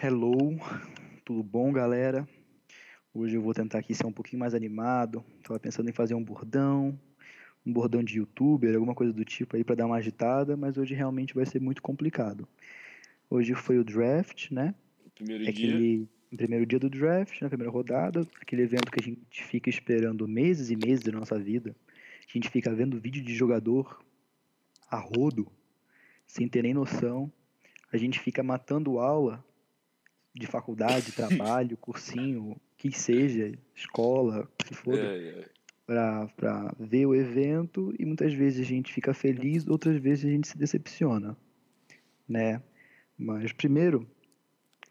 Hello, tudo bom, galera? Hoje eu vou tentar aqui ser um pouquinho mais animado. Tava pensando em fazer um bordão, um bordão de youtuber, alguma coisa do tipo aí para dar uma agitada, mas hoje realmente vai ser muito complicado. Hoje foi o draft, né? Primeiro É dia. aquele primeiro dia do draft, na primeira rodada, aquele evento que a gente fica esperando meses e meses da nossa vida. A gente fica vendo vídeo de jogador a rodo, sem ter nem noção. A gente fica matando aula de faculdade, trabalho, cursinho, que seja, escola, se for, É, é. pra, pra ver o evento e muitas vezes a gente fica feliz, outras vezes a gente se decepciona, né? Mas primeiro,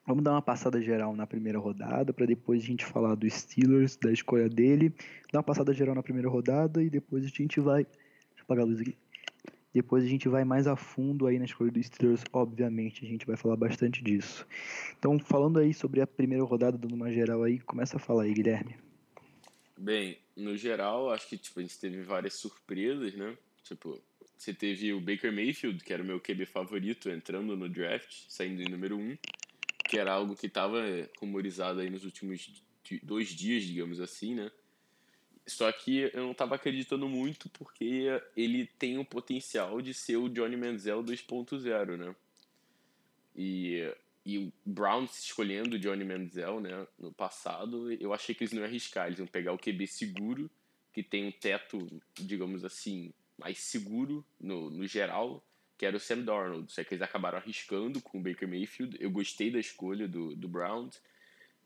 vamos dar uma passada geral na primeira rodada, para depois a gente falar do Steelers, da escolha dele, dar uma passada geral na primeira rodada e depois a gente vai. Deixa eu apagar a luz aqui. Depois a gente vai mais a fundo aí na escolha do Steelers, obviamente, a gente vai falar bastante disso. Então, falando aí sobre a primeira rodada, dando uma geral aí, começa a falar aí, Guilherme. Bem, no geral, acho que tipo, a gente teve várias surpresas, né? Tipo, você teve o Baker Mayfield, que era o meu QB favorito, entrando no draft, saindo em número 1, que era algo que estava rumorizado aí nos últimos dois dias, digamos assim, né? Só que eu não estava acreditando muito porque ele tem o potencial de ser o Johnny Manziel 2.0, né? E, e o Browns escolhendo o Johnny Manziel, né, no passado, eu achei que eles não iam arriscar, eles iam pegar o QB seguro, que tem um teto, digamos assim, mais seguro no, no geral, que era o Sam Darnold. Só que eles acabaram arriscando com o Baker Mayfield. Eu gostei da escolha do, do Browns.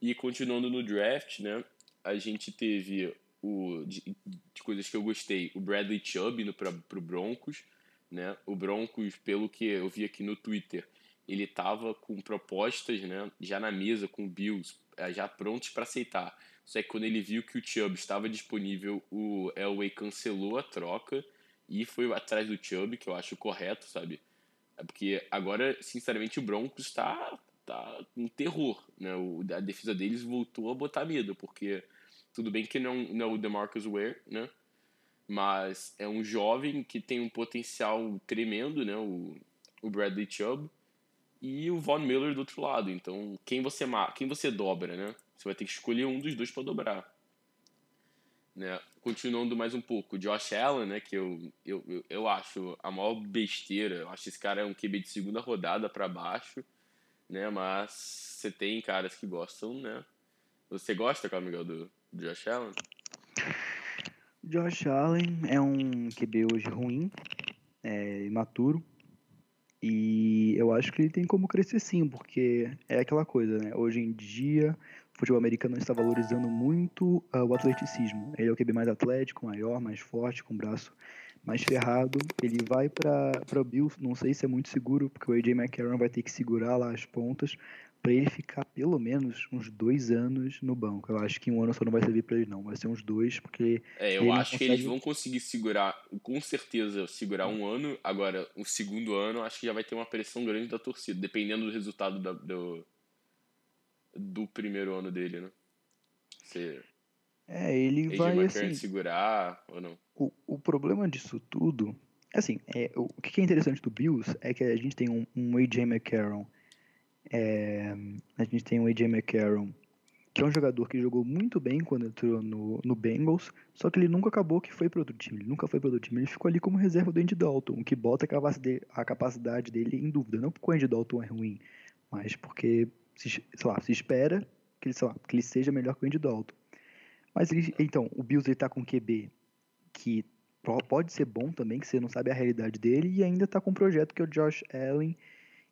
E continuando no draft, né, a gente teve o de, de coisas que eu gostei, o Bradley Chubb indo para o Broncos, né? O Broncos, pelo que eu vi aqui no Twitter, ele estava com propostas, né, já na mesa com o Bills, eh, já prontos para aceitar. Só que quando ele viu que o Chubb estava disponível, o Elway cancelou a troca e foi atrás do Chubb, que eu acho correto, sabe? É porque agora, sinceramente, o Broncos está tá um terror, né? O, a defesa deles voltou a botar medo, porque tudo bem que não, não é o DeMarcus Ware, né? Mas é um jovem que tem um potencial tremendo, né? O, o Bradley Chubb e o Von Miller do outro lado. Então, quem você quem você dobra, né? Você vai ter que escolher um dos dois para dobrar. Né? Continuando mais um pouco, Josh Allen, né, que eu, eu, eu- acho a maior besteira. Eu acho esse cara é um QB de segunda rodada para baixo, né? Mas você tem caras que gostam, né? Você gosta, do, do Josh Allen? Josh Allen é um QB hoje ruim, é imaturo. E eu acho que ele tem como crescer sim, porque é aquela coisa, né? Hoje em dia, o futebol americano está valorizando muito ah, o atleticismo. Ele é o QB mais atlético, maior, mais forte, com o braço mais ferrado. Ele vai para o Bills, não sei se é muito seguro, porque o AJ McCarron vai ter que segurar lá as pontas para ele ficar pelo menos uns dois anos no banco. Eu acho que um ano só não vai servir para ele, não. Vai ser uns dois, porque É, eu acho que eles consegue- vão conseguir segurar, com certeza, segurar um ano. Agora, o segundo ano, acho que já vai ter uma pressão grande da torcida, dependendo do resultado da- do, do primeiro ano dele, né? Se é, ele AJ vai assim. segurar ou não. O, o problema disso tudo, assim, é, o, o que é interessante do Bills é que a gente tem um, um AJ McCarron, é, a gente tem um AJ McCarron, que é um jogador que jogou muito bem quando entrou no, no Bengals, só que ele nunca acabou que foi para outro time, ele nunca foi para outro time, ele ficou ali como reserva do Andy Dalton, o que bota a capacidade, dele em dúvida, não porque o Andy Dalton é ruim, mas porque, se, lá, se espera que ele, lá, que ele seja melhor que o Andy Dalton. Mas ele, então, o Bills ele tá com QB que po- pode ser bom também, que você não sabe a realidade dele, e ainda tá com um projeto que é o Josh Allen,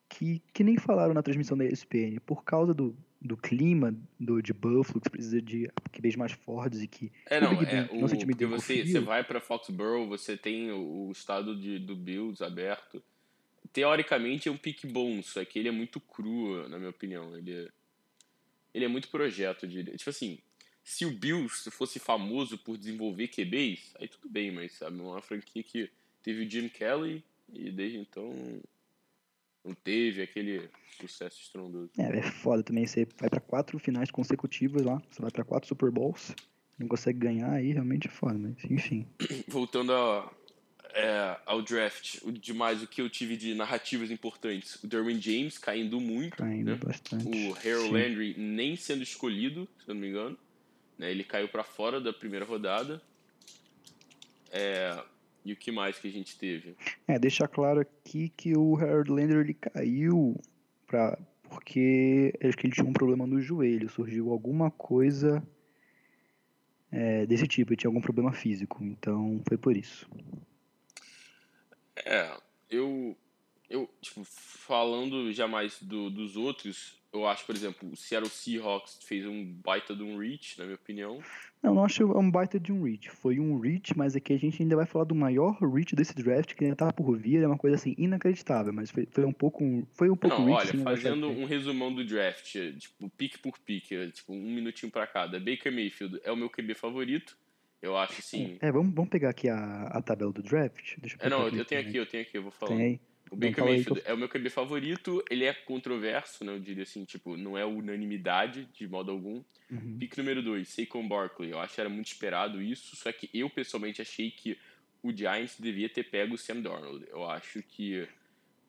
que, que nem falaram na transmissão da ESPN, por causa do, do clima do, de Buffalo, que precisa de QBs mais fortes e que É, o não, Big é, Ben não se o, intimidem porque com o você, você vai pra Foxborough, você tem o, o estado de, do Bills aberto. Teoricamente é um pique bom, só que ele é muito cru, na minha opinião. Ele é, ele é muito projeto, diria. Tipo assim, se o Bills fosse famoso por desenvolver QBs, aí tudo bem, mas sabe, uma franquia que teve o Jim Kelly e desde então não teve aquele sucesso estrondoso. É, é foda também, você vai pra quatro finais consecutivas lá, você vai pra quatro Super Bowls, não consegue ganhar, aí realmente é foda, mas enfim. Voltando a, é, ao draft, o demais o que eu tive de narrativas importantes. O Derwin James caindo muito. Caindo né? bastante. O Harold Landry nem sendo escolhido, se eu não me engano. Né? Ele caiu para fora da primeira rodada. É, e o que mais que a gente teve? É, deixar claro aqui que o Harold Landry ele caiu pra, porque acho que ele tinha um problema no joelho. Surgiu alguma coisa é, desse tipo, ele tinha algum problema físico. Então foi por isso. É, eu, eu tipo, falando já mais do, dos outros, eu acho, por exemplo, o Seattle Seahawks fez um baita de um reach, na minha opinião. Não, não acho um baita de um reach. Foi um reach, mas aqui a gente ainda vai falar do maior reach desse draft, que ainda tava por vir, é uma coisa assim inacreditável, mas foi, foi um pouco foi um pouco Não, reach, olha, sim, fazendo um resumão do draft, tipo, pique por pique, tipo, um minutinho pra cada. Baker Mayfield é o meu QB favorito. Eu acho assim. É, vamos, vamos pegar aqui a, a tabela do draft. Deixa eu É, não, pegar eu tenho aqui, eu tenho aqui, eu vou falar. Tem aí? O aí Mayfield é o meu QB favorito, ele é controverso, né? Eu diria assim, tipo, não é unanimidade de modo algum. Uhum. Pick número 2, Saquon Barkley. Eu acho que era muito esperado isso, só que eu pessoalmente achei que o Giants devia ter pego o Sam Darnold. Eu acho que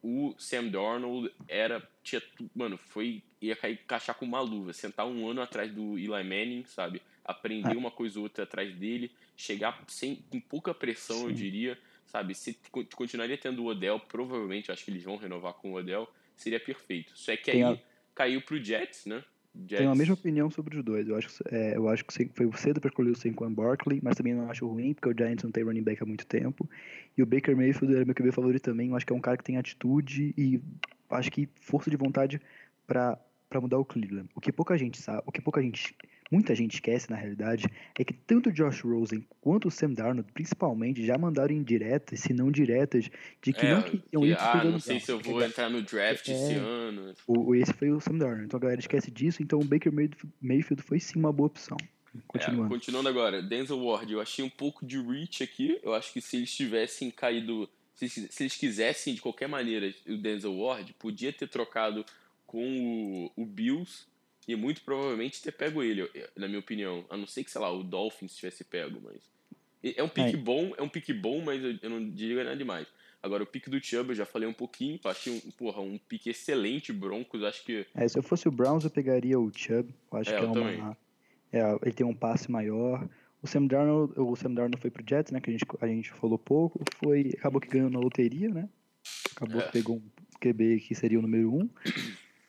o Sam Darnold era. Tinha, mano, foi. ia cair, encaixar com uma luva. Sentar um ano atrás do Eli Manning, sabe? Aprender Ah. uma coisa ou outra atrás dele. Chegar sem, com pouca pressão, eu Sim. diria. Sabe? Se con- continuaria tendo o Odell, provavelmente, eu acho que eles vão renovar com o Odell. Seria perfeito. Só é que Tem aí a- caiu pro Jets, né? Jets, Tenho a mesma opinião sobre os dois. Eu acho, que- é, eu acho que foi cedo para escolher o Saquon Barkley, mas também não acho ruim, porque o Giants não tem running back há muito tempo. E o Baker Mayfield era meu QB favorito também. Eu acho que é um cara que tem atitude e acho que força de vontade para para mudar o Cleveland. O que pouca gente sabe, o que pouca gente, muita gente esquece na realidade, é que tanto o Josh Rosen quanto o Sam Darnold, principalmente, já mandaram indiretas, se não diretas, de que É, não queriam que, ir ah, não sei se eu vou entrar no draft esse É. ano. o, esse foi o Sam Darnold. Então a galera esquece disso. Então o Baker Mayfield- foi sim uma boa opção. É, Continuando. continuando agora, Denzel Ward, eu achei um pouco de reach aqui. Eu acho que se eles tivessem caído. Se eles quisessem, de qualquer maneira, o Denzel Ward, podia ter trocado com o, o Bills e muito provavelmente ter pego ele, na minha opinião. A não ser que, sei lá, o Dolphins tivesse pego, mas. É um pique É. bom, é um pique bom, mas eu, eu não diria nada demais. Agora, o pique do Chubb, eu já falei um pouquinho, achei um, porra, um pique excelente, Broncos, acho que É, se eu fosse o Browns, eu pegaria o Chubb. Eu acho É, que é uma. É, ele tem um passe maior. O Sam Darnold, o Sam Darnold foi pro Jets, né? Que a gente, a gente falou pouco. Foi, acabou que ganhou na loteria, né? Acabou É. que pegou um QB que seria o número um.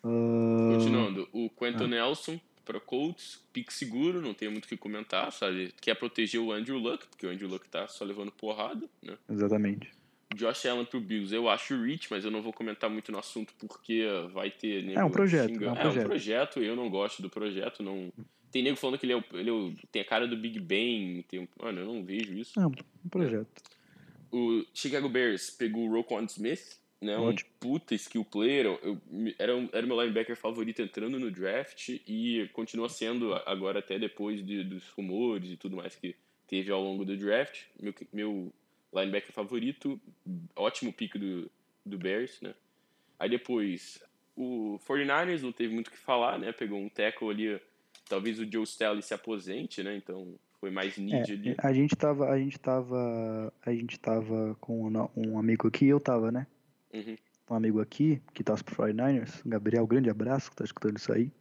Ah, Continuando, o Quentin Nelson para Colts, pique seguro, não tem muito o que comentar, sabe? Quer proteger o Andrew Luck, porque o Andrew Luck tá só levando porrada, né? exatamente. Josh Allen pro Bills, eu acho o Rich, mas eu não vou comentar muito no assunto porque vai ter nego É um projeto, é um É um projeto. projeto, eu não gosto do projeto, não... Tem nego falando que ele, é o, ele é o- tem a cara do Big Bang, tem, mano, eu não vejo isso. É um um projeto. O Chicago Bears pegou o Roquan Smith, né? Um Ótimo. puta skill player. Eu, era, um, era o meu linebacker favorito entrando no draft e continua sendo agora até depois de, dos rumores e tudo mais que teve ao longo do draft. Meu, meu linebacker favorito, ótimo pick do, do Bears, né? Aí depois, o 49ers não teve muito o que falar, né? Pegou um tackle ali, talvez o Joe Staley se aposente, né? Então foi mais need ali. É, a gente tava, a gente tava, a gente tava com um amigo aqui, eu tava, né? Uhum. um amigo aqui, que torce pro 49ers, Gabriel, grande abraço, que tá escutando isso aí.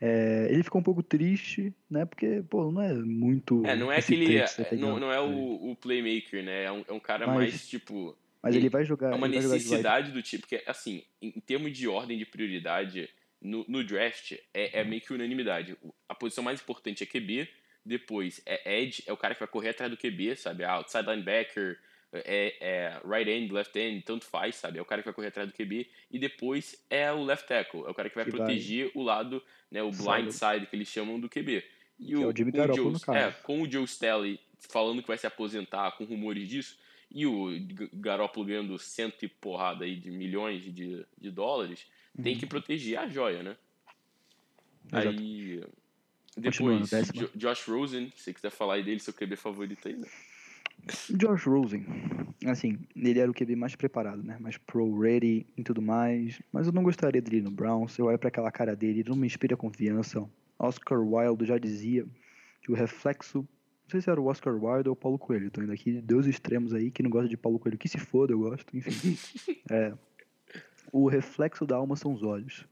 É, ele ficou um pouco triste, né? Porque, pô, não é muito. É, não é aquele. pegar Não, não é o, o playmaker, né? É um, é um cara Mas- mais tipo. Mas ele vai jogar. É uma ele vai jogar de wide- necessidade do tipo. Porque, assim, em, termos de ordem de prioridade, no, no draft é, é meio que unanimidade. A posição mais importante é QB, depois é Edge, é o cara que vai correr atrás do QB, sabe? Ah, outside linebacker, é, é right end, left end, tanto faz, sabe? É o cara que vai correr atrás do QB. E depois é o left tackle, é o cara que vai Que vai- proteger o lado, né? O blind side que eles chamam do QB. E Que é o Jimmy o Garoppolo, Joe, no caso. é, com o Joe Staley falando que vai se aposentar, com rumores disso, e o Garoppolo ganhando cento e porrada aí de milhões de, de dólares, tem Uhum. que proteger a joia, né? Exato. Aí. Depois, Josh Rosen, se você quiser falar aí dele, seu QB favorito aí, né? Josh Rosen, assim, ele era o QB mais preparado, né? Mais pro-ready e tudo mais. Mas eu não gostaria dele no Browns. Eu olho pra aquela cara dele, ele não me inspira confiança. Oscar Wilde já dizia que o reflexo Não sei se era o Oscar Wilde ou o Paulo Coelho. Tô indo aqui, dois extremos aí, que não gosta de Paulo Coelho, que se foda, eu gosto, enfim. é, o reflexo da alma são os olhos.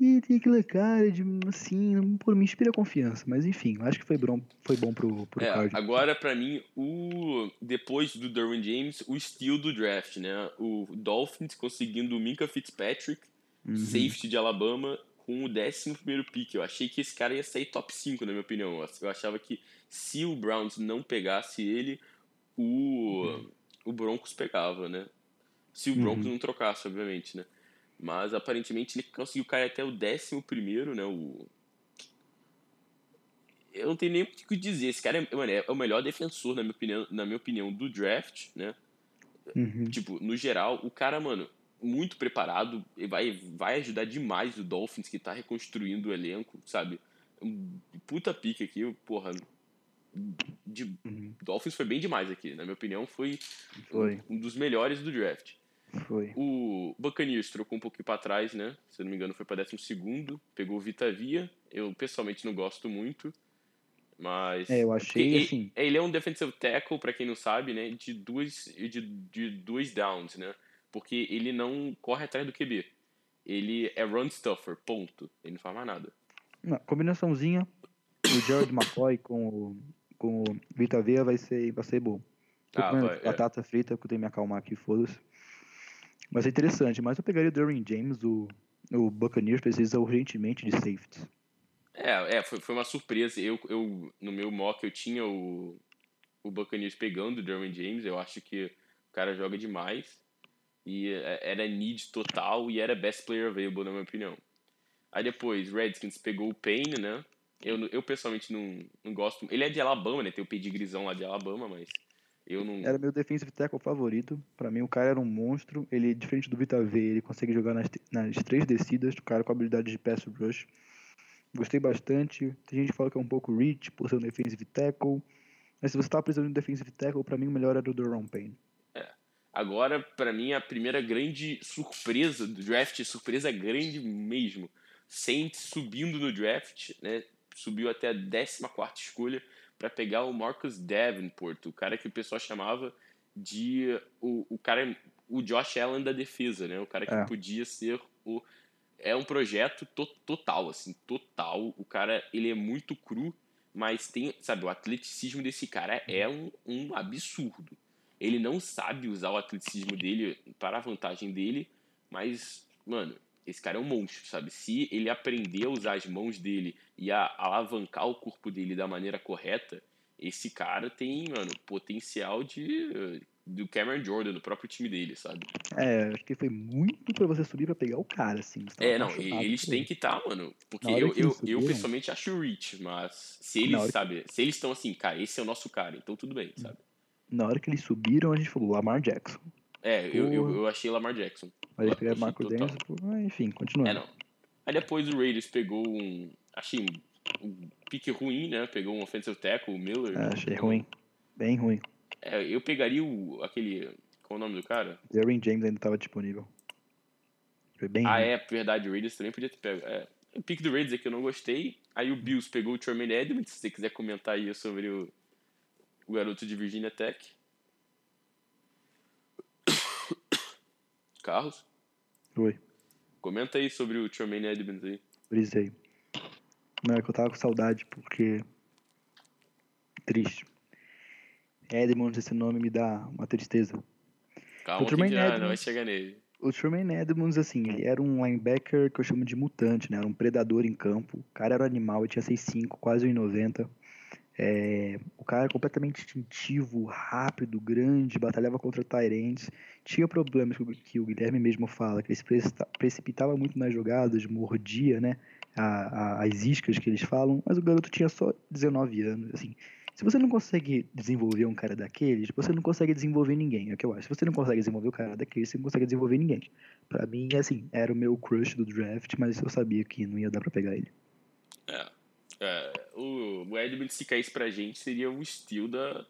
E tem aquela cara de, assim, por me inspira confiança. Mas enfim, acho que foi bom, foi bom pro, pro é, card. Agora, pra mim, o depois do Derwin James, o estilo do draft, né? O Dolphins conseguindo o Minka Fitzpatrick, uhum. safety de Alabama, com o 11 pick. Eu achei que esse cara ia sair top 5, na minha opinião. Eu achava que se o Browns não pegasse ele, o, uhum. o Broncos pegava, né? Se o Broncos uhum. não trocasse, obviamente, né? Mas aparentemente ele conseguiu cair até o décimo primeiro, né? O... Eu não tenho nem o que dizer. Esse cara é, mano, é o melhor defensor, na minha opinião, na minha opinião do draft, né? Uhum. Tipo, no geral, o cara, mano, muito preparado, vai, vai ajudar demais o Dolphins que tá reconstruindo o elenco, sabe? Puta pique aqui, porra. De, uhum. Dolphins foi bem demais aqui, na minha opinião, foi, foi. um dos melhores do draft. Foi. O Buccaneers trocou um pouquinho para trás, né? Se não me engano, foi para 12, pegou o Vita Via. Eu pessoalmente não gosto muito, mas. É, eu achei ele, assim. Ele é um defensive tackle, para quem não sabe, né? De duas, de, de dois downs, né? Porque ele não corre atrás do QB. Ele é run stuffer, ponto. Ele não faz mais nada. Uma combinaçãozinha, o Jared McCoy com o, com o Vita vai ser, vai ser bom. Tô ah, vai, é. batata é. frita, que eu tenho que me acalmar aqui, foda-se. Mas é interessante, mas eu pegaria o Derwin James, o, o Buccaneers precisa urgentemente de safety. É, é foi, foi uma surpresa. Eu, eu, no meu mock eu tinha o, o Buccaneers pegando o Derwin James, eu acho que o cara joga demais. E é, era need total e era best player available, na minha opinião. Aí depois, Redskins pegou o Payne, né? Eu, eu pessoalmente não, não gosto. Ele é de Alabama, né? Tem o pedigrizão lá de Alabama, mas eu não... Era meu defensive tackle favorito. Para mim, o cara era um monstro. Ele, diferente do Vita V, ele consegue jogar nas, nas três descidas. O cara com habilidade de pass rush. Gostei bastante. Tem gente que fala que é um pouco rich por ser um defensive tackle. Mas se você tá precisando de um defensive tackle, para mim o melhor era o Duron Payne. É. Agora, para mim, a primeira grande surpresa do draft, surpresa grande mesmo. Saints subindo no draft, né? Subiu até a 14 escolha para pegar o Marcus Davenport, o cara que o pessoal chamava de o, o cara o Josh Allen da defesa, né? O cara que é. podia ser o é um projeto to, total assim, total. O cara, ele é muito cru, mas tem, sabe, o atleticismo desse cara é um, um absurdo. Ele não sabe usar o atleticismo dele para a vantagem dele, mas, mano, esse cara é um monstro, sabe? Se ele aprender a usar as mãos dele e a alavancar o corpo dele da maneira correta, esse cara tem, mano, potencial de do Cameron Jordan, do próprio time dele, sabe? É, acho que foi muito pra você subir pra pegar o cara, assim. É, não, eles têm que estar, tá, mano. Porque eu, eu, subiram, eu pessoalmente acho o Rich, mas se eles, sabe, se eles estão assim, cara, esse é o nosso cara, então tudo bem, sabe? Na hora que eles subiram, a gente falou Lamar Jackson. É, eu, eu, eu, achei Lamar Jackson. Mas pegar Marco Dennis, enfim, continua. É, não. Aí depois o Raiders pegou um. Achei um, pique ruim, né? Pegou um offensive tackle, o Miller. É, achei ruim. Bem ruim. É, eu pegaria o, aquele. Qual é o nome do cara? Derwin James ainda estava disponível. Foi bem Ah, ruim. é, verdade. O Raiders também podia ter pego. É. O pique do Raiders é que eu não gostei. Aí o Bills pegou o Tremaine Edmonds. Se você quiser comentar aí sobre o, o garoto de Virginia Tech. Carlos? Oi. Comenta aí sobre o Tremaine Edmonds aí. Brisei. Não, é que eu tava com saudade, porque... Triste. Edmonds, esse nome me dá uma tristeza. Calma o que já Edmonds, não vai chegar nele. O Tremaine Edmonds, assim, ele era um linebacker que eu chamo de mutante, né? Era um predador em campo. O cara era um animal, ele tinha 6'5", quase 1,90. É, o cara completamente instintivo, rápido, grande, batalhava contra Tyrants. Tinha problemas que o Guilherme mesmo fala, que ele se precipitava muito nas jogadas, mordia, né? A, a, as iscas que eles falam, mas o garoto tinha só 19 anos, assim. Se você não consegue desenvolver um cara daqueles, você não consegue desenvolver ninguém, é o que eu acho. Se você não consegue desenvolver o cara daqueles, você não consegue desenvolver ninguém. Para mim, assim, era o meu crush do draft, mas eu sabia que não ia dar para pegar ele. É. é o, Edmund, se caísse pra gente, seria o estilo da,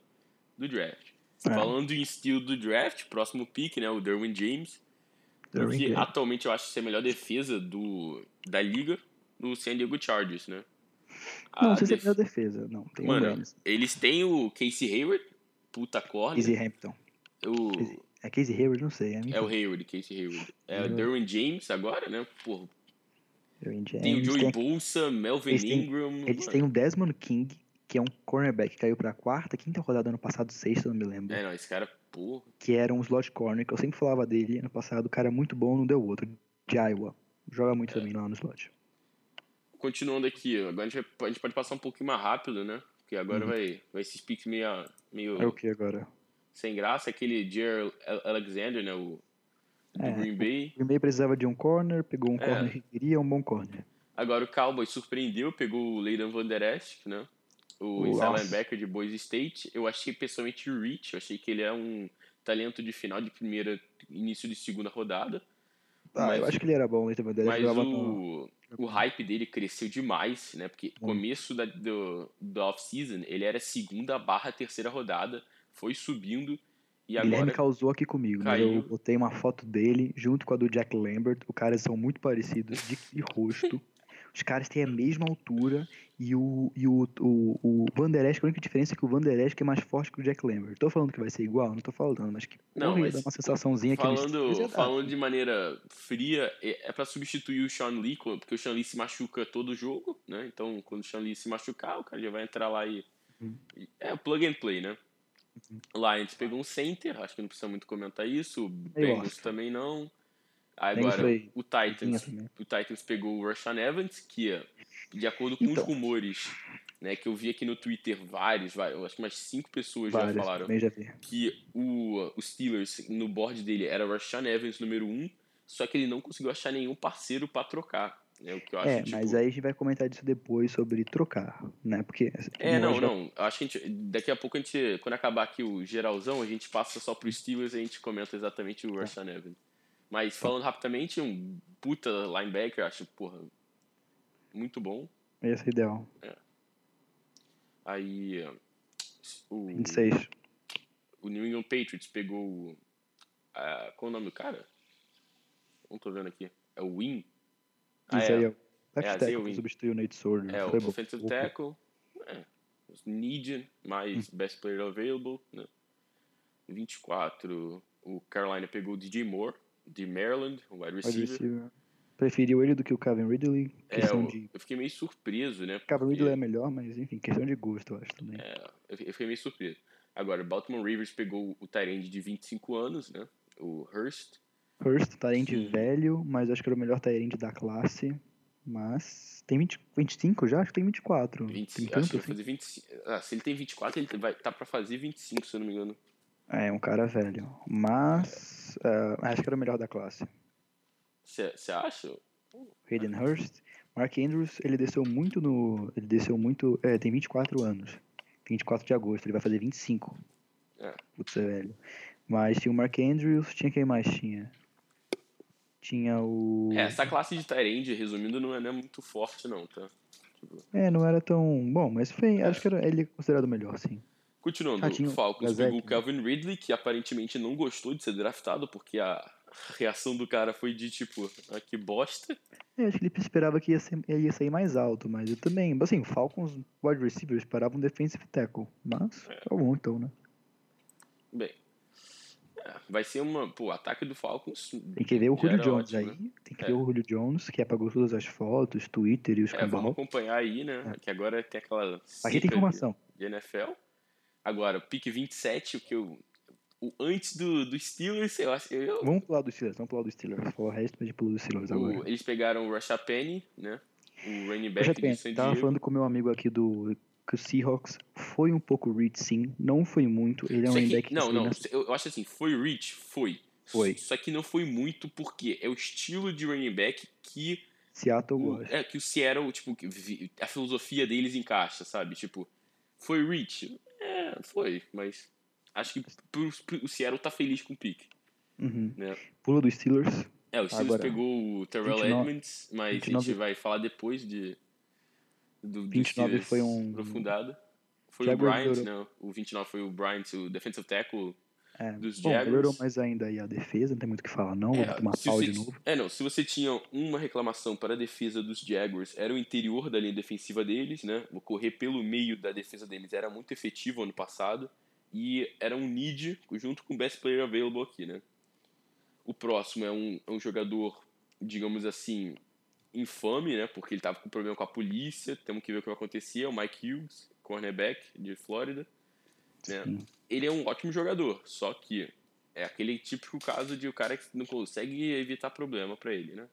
do draft. É. Falando em estilo do draft, próximo pick, né, o Derwin James. Derwin que atualmente eu acho que é a melhor defesa do, da liga no San Diego Chargers, né? Não, A não sei se é a def- melhor defesa. Não, tem Mano, Rams. eles têm o Casey Hayward, puta corner. Casey Hampton. O, É Casey Hayward? Não sei. É, é o Hayward, Casey Hayward. É o. Derwin James agora, né? Pô, Tem o Joey tem- Bolsa, Melvin eles têm- Ingram. Eles mano. têm o Desmond King, que é um cornerback que caiu pra quarta, quinta rodada ano passado, sexta, não me lembro. É, não, esse cara, porra. Que era um slot corner, que eu sempre falava dele ano passado. O cara é muito bom, não deu outro. De Iowa. Joga muito É. também lá no slot. Continuando aqui, agora a gente, vai- a gente pode passar um pouquinho mais rápido, né? Porque agora Uhum. vai, vai esses picks meio, meio É o que agora? sem graça. Aquele Jer Alexander, né? O do É, Green Bay. O Green Bay precisava de um corner, pegou um É. corner que queria, um bom corner. Agora o Cowboys surpreendeu, pegou o Leighton Van Der Esch, né? O linebacker de Boise State. Eu achei pessoalmente o Rich, eu achei que ele é um talento de final de primeira, início de segunda rodada. Ah, Mas- eu acho que ele era bom, ele também Mas o, o hype dele cresceu demais, né? Porque começo da, do, do off-season, ele era segunda barra terceira rodada, foi subindo e Guilherme causou aqui comigo, mas caiu. eu botei uma foto dele junto com a do Jack Lambert. Os caras são muito parecidos de, de rosto. Os caras têm a mesma altura e o, e o, o, o Van Der Esch, a única diferença é que o Van Der Esch é mais forte que o Jack Lambert. Tô falando que vai ser igual? Não tô falando, mas que Não, porra, mas dar uma sensaçãozinha que eles- Falando, iam dar. falando de maneira fria, é, é para substituir o Sean Lee, porque o Sean Lee se machuca todo jogo, né? Então, quando o Sean Lee se machucar, o cara já vai entrar lá e. E- É plug and play, né? Gente pegou um center, acho que não precisa muito comentar isso. O Bengals também não. Agora, o Titans, Tinha também. o Titans pegou o Rashan Evans, que, de acordo com Então. os rumores, né, que eu vi aqui no Twitter, vários, acho que umas cinco pessoas já falaram já que o, o Steelers, no board dele, era o Rashan Evans número 1, um, só que ele não conseguiu achar nenhum parceiro pra trocar. O que eu acho, É, tipo... mas aí a gente vai comentar disso depois sobre trocar, né? Porque. É, não, já- não. Acho que a gente, daqui a pouco a gente, quando acabar aqui o geralzão, a gente passa só pro Steelers e a gente comenta exatamente o Rashan Evans. Mas falando rapidamente, um puta linebacker, acho, porra, muito bom. Esse é ideal. Aí o, 26. o New England Patriots pegou ah, qual é o nome do cara? Não tô vendo aqui. É o Win? Ah, Isso é. aí. É, Left Isaiah tackle substituiu o Nate Soldier. É, Foi o offensive tackle. É, need, mais best player available. Né? 24, o Carolina pegou o DJ Moore, de Maryland, o wide Wide receiver. receiver. Preferiu ele do que o Calvin Ridley. É, eu, de. eu fiquei meio surpreso, né? Porque- Ridley é melhor, mas enfim, questão de gosto, eu acho também. É, eu eu fiquei meio surpreso. Agora, Baltimore Rivers pegou o Tyrande de 25 anos, né? O Hurst. Hurst, Tyrande velho, mas acho que era o melhor Tyrande da classe. Mas. Tem 20, 25 já? Acho que tem 24. 20, tem acho tanto que vai assim. fazer 25. Ah, se ele tem 24, ele vai, tá pra fazer 25, se eu não me engano. É, um cara velho. Mas. é, acho que era o melhor da classe. Você acha? Hayden Hurst. Mark Andrews, ele desceu muito no. Ele desceu muito. É, tem 24 anos. Tem 24 de agosto, ele vai fazer 25. É. Putz, é velho. Mas tinha o Mark Andrews, tinha quem mais tinha? Tinha o. É, essa classe de Tyrande, resumindo, não é, não é muito forte, não, tá? Tipo, É, não era tão bom, mas foi. É. Acho que era, ele é considerado o melhor, sim. Continuando, Ah, o o Falcons Gazek, pegou o né? Calvin Ridley, que aparentemente não gostou de ser draftado, porque a reação do cara foi de tipo, ah, que bosta. É, acho que ele esperava que ia, ser, ele ia sair mais alto, mas eu também. Assim, Falcons wide receiver esperava um defensive tackle. Mas É. tá bom então, né? Bem, é, vai ser uma. Pô, o ataque do Falcons. Tem que ver o Julio Jones ótimo, aí. né? Tem que É. ver o Julio Jones, que apagou todas as fotos, Twitter e os É, vamos acompanhar aí, né? Que agora tem aquela. Aqui tem informação. De NFL. Agora, pique 27, o que eu. O antes do, do Steelers, eu acho. Eu, Vamos pular do Steelers, vamos pular do Steelers. Falar o resto, mas a gente pula do Steelers o- agora. eles pegaram o Rasha Penny, né? O running back já de tenho, San tava Diego. falando com o meu amigo aqui do que o Seahawks foi um pouco reach sim, não foi muito. Ele é um que não, não, na- eu acho assim, foi reach? Foi. Foi. Só que não foi muito porque é o estilo de running back que Seattle o, gosta. é, que o Seattle, tipo, a filosofia deles encaixa, sabe? Tipo, foi reach? É, foi, mas acho que pro, pro- o Seattle tá feliz com o pique, Uhum. né? Pula do Steelers. É, o Steelers Agora, pegou o Terrell 29 Edmonds, mas a 29 gente vai falar depois de do, do 29 Steelers foi um- aprofundado. Foi o Bryant, melhorou. né? O 29 foi o Bryant, o defensive tackle É. dos Bom, Jaguars. melhorou mais ainda aí a defesa, não tem muito o que falar não, vou tomar pau você, de novo. É, não, se você tinha uma reclamação para a defesa dos Jaguars, era o interior da linha defensiva deles, né? O correr pelo meio da defesa deles era muito efetivo ano passado e era um need junto com o best player available aqui, né? O próximo é um, é um jogador, digamos assim, infame, né? Porque ele tava com problema com a polícia, temos que ver o que vai acontecer, o Mike Hughes, cornerback de Flórida, né? Ele é um ótimo jogador, só que é aquele típico caso de o cara que não consegue evitar problema pra ele, né?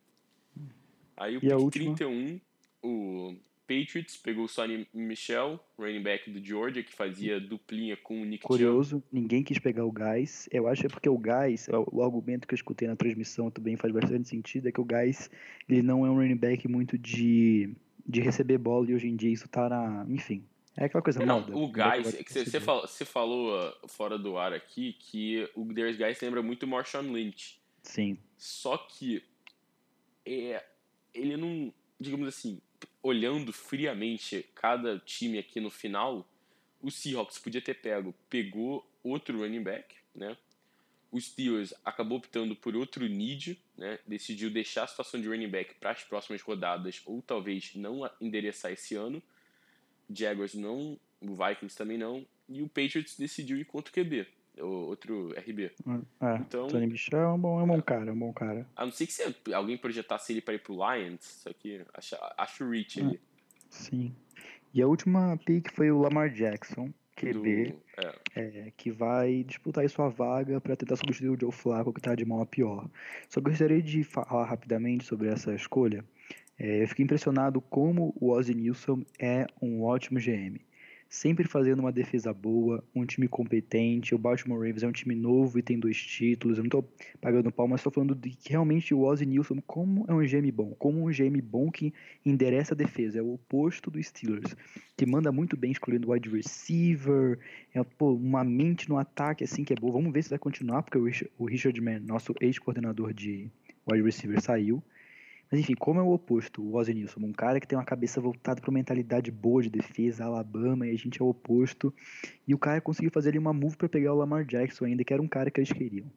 Aí o E a pick última? 31, o Patriots pegou o Sonny Michel, running back do Georgia, que fazia duplinha com o Nick Chubb. Curioso, ninguém quis pegar o Gás. Eu acho que é porque o Gás, o, o argumento que eu escutei na transmissão também faz bastante sentido, é que o Gás, ele não é um running back muito de, de receber bola e hoje em dia isso tá na, enfim, é aquela coisa Não, moda. o Guys, vai é que você, falou, você falou uh, fora do ar aqui que o Darius Guys lembra muito o Marshawn Lynch. Sim, Só que é, ele não, digamos assim, olhando friamente cada time aqui no final, o Seahawks podia ter pego, pegou outro running back, né? O Steelers acabou optando por outro need, né? Decidiu deixar a situação de running back para as próximas rodadas ou talvez não endereçar esse ano. Jaguars não, o Vikings também não, e o Patriots decidiu ir contra o QB, o outro RB. é, Então- Tony Michel é um bom, é um bom cara, é um bom cara. A não ser que se alguém projetasse ele para ir pro Lions, isso aqui, acho, acho rich ali. Sim. E a última pick foi o Lamar Jackson, QB, Do, é, é, que vai disputar aí sua vaga para tentar substituir o Joe Flacco, que tá de mal a pior. Só gostaria de falar rapidamente sobre essa escolha. É, eu fiquei impressionado como o Ozzy Nilsson é um ótimo GM. Sempre fazendo uma defesa boa, um time competente. O Baltimore Ravens é um time novo e tem dois títulos. Eu não tô pagando pau, mas tô falando de que realmente o Ozzy Nilsson, como é um GM bom, como um GM bom que endereça a defesa. É o oposto do Steelers, que manda muito bem escolhendo wide receiver, é pô, uma mente no ataque assim que é boa. Vamos ver se vai continuar, porque o Richard, o Richard Mann, nosso ex-coordenador de wide receiver, saiu. Mas enfim, como é o oposto, o Ozzy Nilsson, um cara que tem uma cabeça voltada para uma mentalidade boa de defesa, Alabama, e a gente é o oposto. E o cara conseguiu fazer ali uma move para pegar o Lamar Jackson ainda, que era um cara que eles queriam.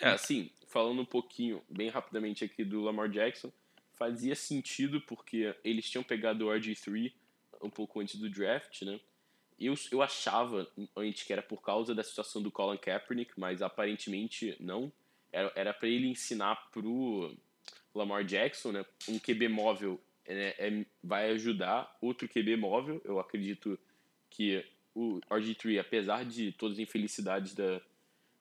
é, assim, falando um pouquinho, bem rapidamente aqui do Lamar Jackson, fazia sentido porque eles tinham pegado o RG3 um pouco antes do draft, né? Eu, eu achava antes que era por causa da situação do Colin Kaepernick, mas aparentemente não. Era, era para ele ensinar pro Lamar Jackson, né? Um QB móvel é, é- vai ajudar outro QB móvel. Eu acredito que o RG3, apesar de todas as infelicidades da,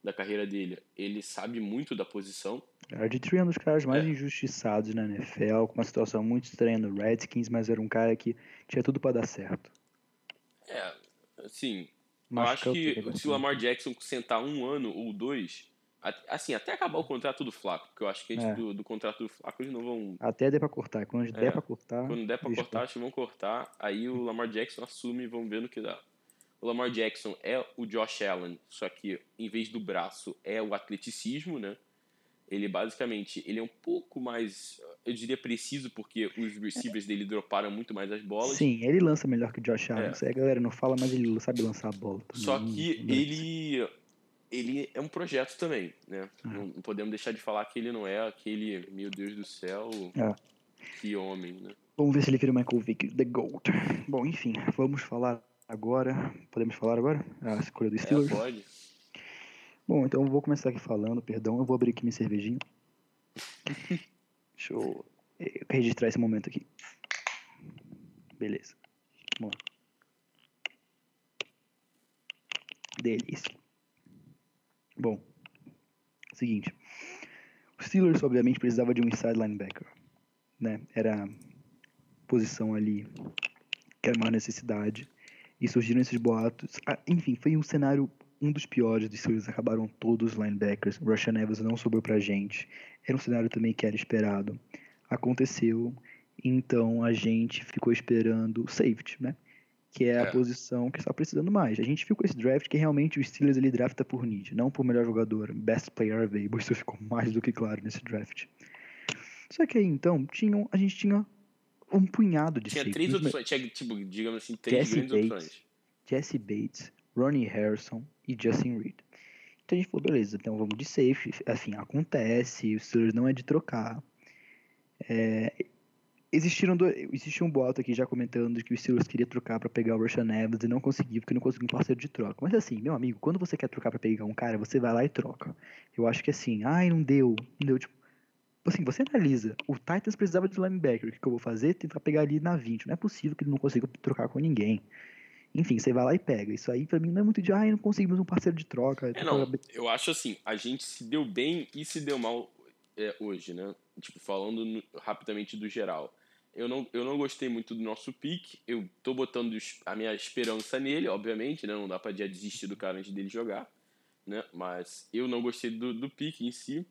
da carreira dele, ele sabe muito da posição. O RG3 é um dos caras mais É. injustiçados na NFL, com uma situação muito estranha no Redskins, mas era um cara que tinha tudo para dar certo. É, assim, Mas eu acho que que é se o Lamar Jackson sentar um ano ou dois, assim, até acabar o contrato do Flaco, porque eu acho que antes É. do, do contrato do Flaco eles não vão. Até der pra cortar. Quando É. der pra cortar. Quando der pra deixa cortar, acho que vão cortar. Aí o Lamar Jackson assume e vamos ver no que dá. O Lamar Jackson é o Josh Allen, só que em vez do braço é o atleticismo, né? Ele basicamente ele é um pouco mais, eu diria, preciso, porque os receivers dele droparam muito mais as bolas. Sim, ele lança melhor que o Josh Allen. É. Aí a galera não fala, mas ele sabe lançar a bola. Também. Só que Não- ele ele é um projeto também, né? Uhum. Não, podemos deixar de falar que ele não é aquele, meu Deus do céu, É. que homem, né? Vamos ver se ele vira o Michael Vick, The GOAT. Bom, enfim, vamos falar agora. Podemos falar agora? A escolha do É, Steelers? pode. Bom, então eu vou começar aqui falando, perdão, eu vou abrir aqui minha cervejinha. Deixa eu eh, registrar esse momento aqui. Beleza. Vamos lá. Delícia. Bom, seguinte. O Steelers, obviamente, precisava de um inside linebacker. Né? Era a posição ali que era uma necessidade. E surgiram esses boatos. Ah, enfim, foi um cenário um dos piores dos Steelers. Acabaram todos os linebackers. Russian Evans não sobrou pra gente. Era um cenário também que era esperado. Aconteceu. Então a gente ficou esperando safety, né? Que é a É. posição que está precisando mais. A gente ficou esse draft que realmente o Steelers ele drafta por need, não por melhor jogador, best player available. Isso ficou mais do que claro nesse draft. Só que aí então tinham, a gente tinha um punhado de Tinha três opções, tinha, tipo, digamos assim, três Jesse grandes Bates. opções. Jesse Bates, Ronnie Harrison e Justin Reed. Então a gente falou, beleza, então vamos de safe. Assim, acontece, o Steelers não é de trocar. É, existiram do, existia um boato aqui já comentando que o Steelers queria trocar para pegar o Russian Evans e não conseguiu porque não conseguiu um parceiro de troca. Mas assim, meu amigo, quando você quer trocar para pegar um cara, você vai lá e troca. Eu acho que assim, ai, não deu, não deu, tipo, assim, você analisa, o Titans precisava de linebacker, o que, que eu vou fazer? Tentar pegar ali na 20. Não é possível que ele não consiga trocar com ninguém. Enfim, você vai lá e pega. Isso aí, para mim, não é muito de, ai, não conseguimos um parceiro de troca. É, não, eu acho assim, a gente se deu bem e se deu mal é, hoje, né? Tipo, falando no, rapidamente do geral. Eu não, eu não gostei muito do nosso pick. Eu tô botando a minha esperança nele, obviamente, né? Não dá pra desistir do cara antes dele jogar, né? Mas eu não gostei do, do pick em si.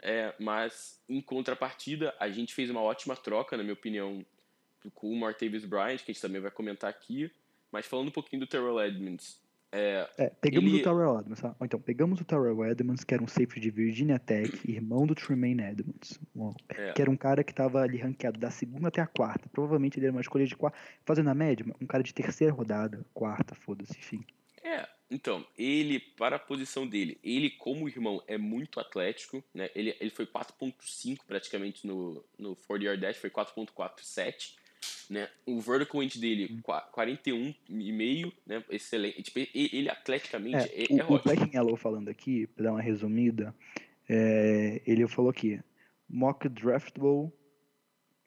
É, mas, em contrapartida, a gente fez uma ótima troca, na minha opinião, com o Martavis Bryant, que a gente também vai comentar aqui. Mas falando um pouquinho do Terrell Edmonds. É, é pegamos ele... o Terrell Edmonds, tá? Então, pegamos o Terrell Edmonds, que era um safety de Virginia Tech, irmão do Tremaine Edmonds. É. Que era um cara que estava ali ranqueado da segunda até a quarta. Provavelmente ele era uma escolha de quarta. Fazendo a média, um cara de terceira rodada, quarta, foda-se, enfim. É, então, ele, para a posição dele, ele como irmão é muito atlético, né? Ele, ele foi 4.5 praticamente no, no 40 yard dash, foi 4.47 né? O vertical end dele, 41,5, né? Excelente. Tipo, ele atleticamente é, é, o, é o Black Yellow falando aqui, pra dar uma resumida, é, ele falou aqui, mock draftable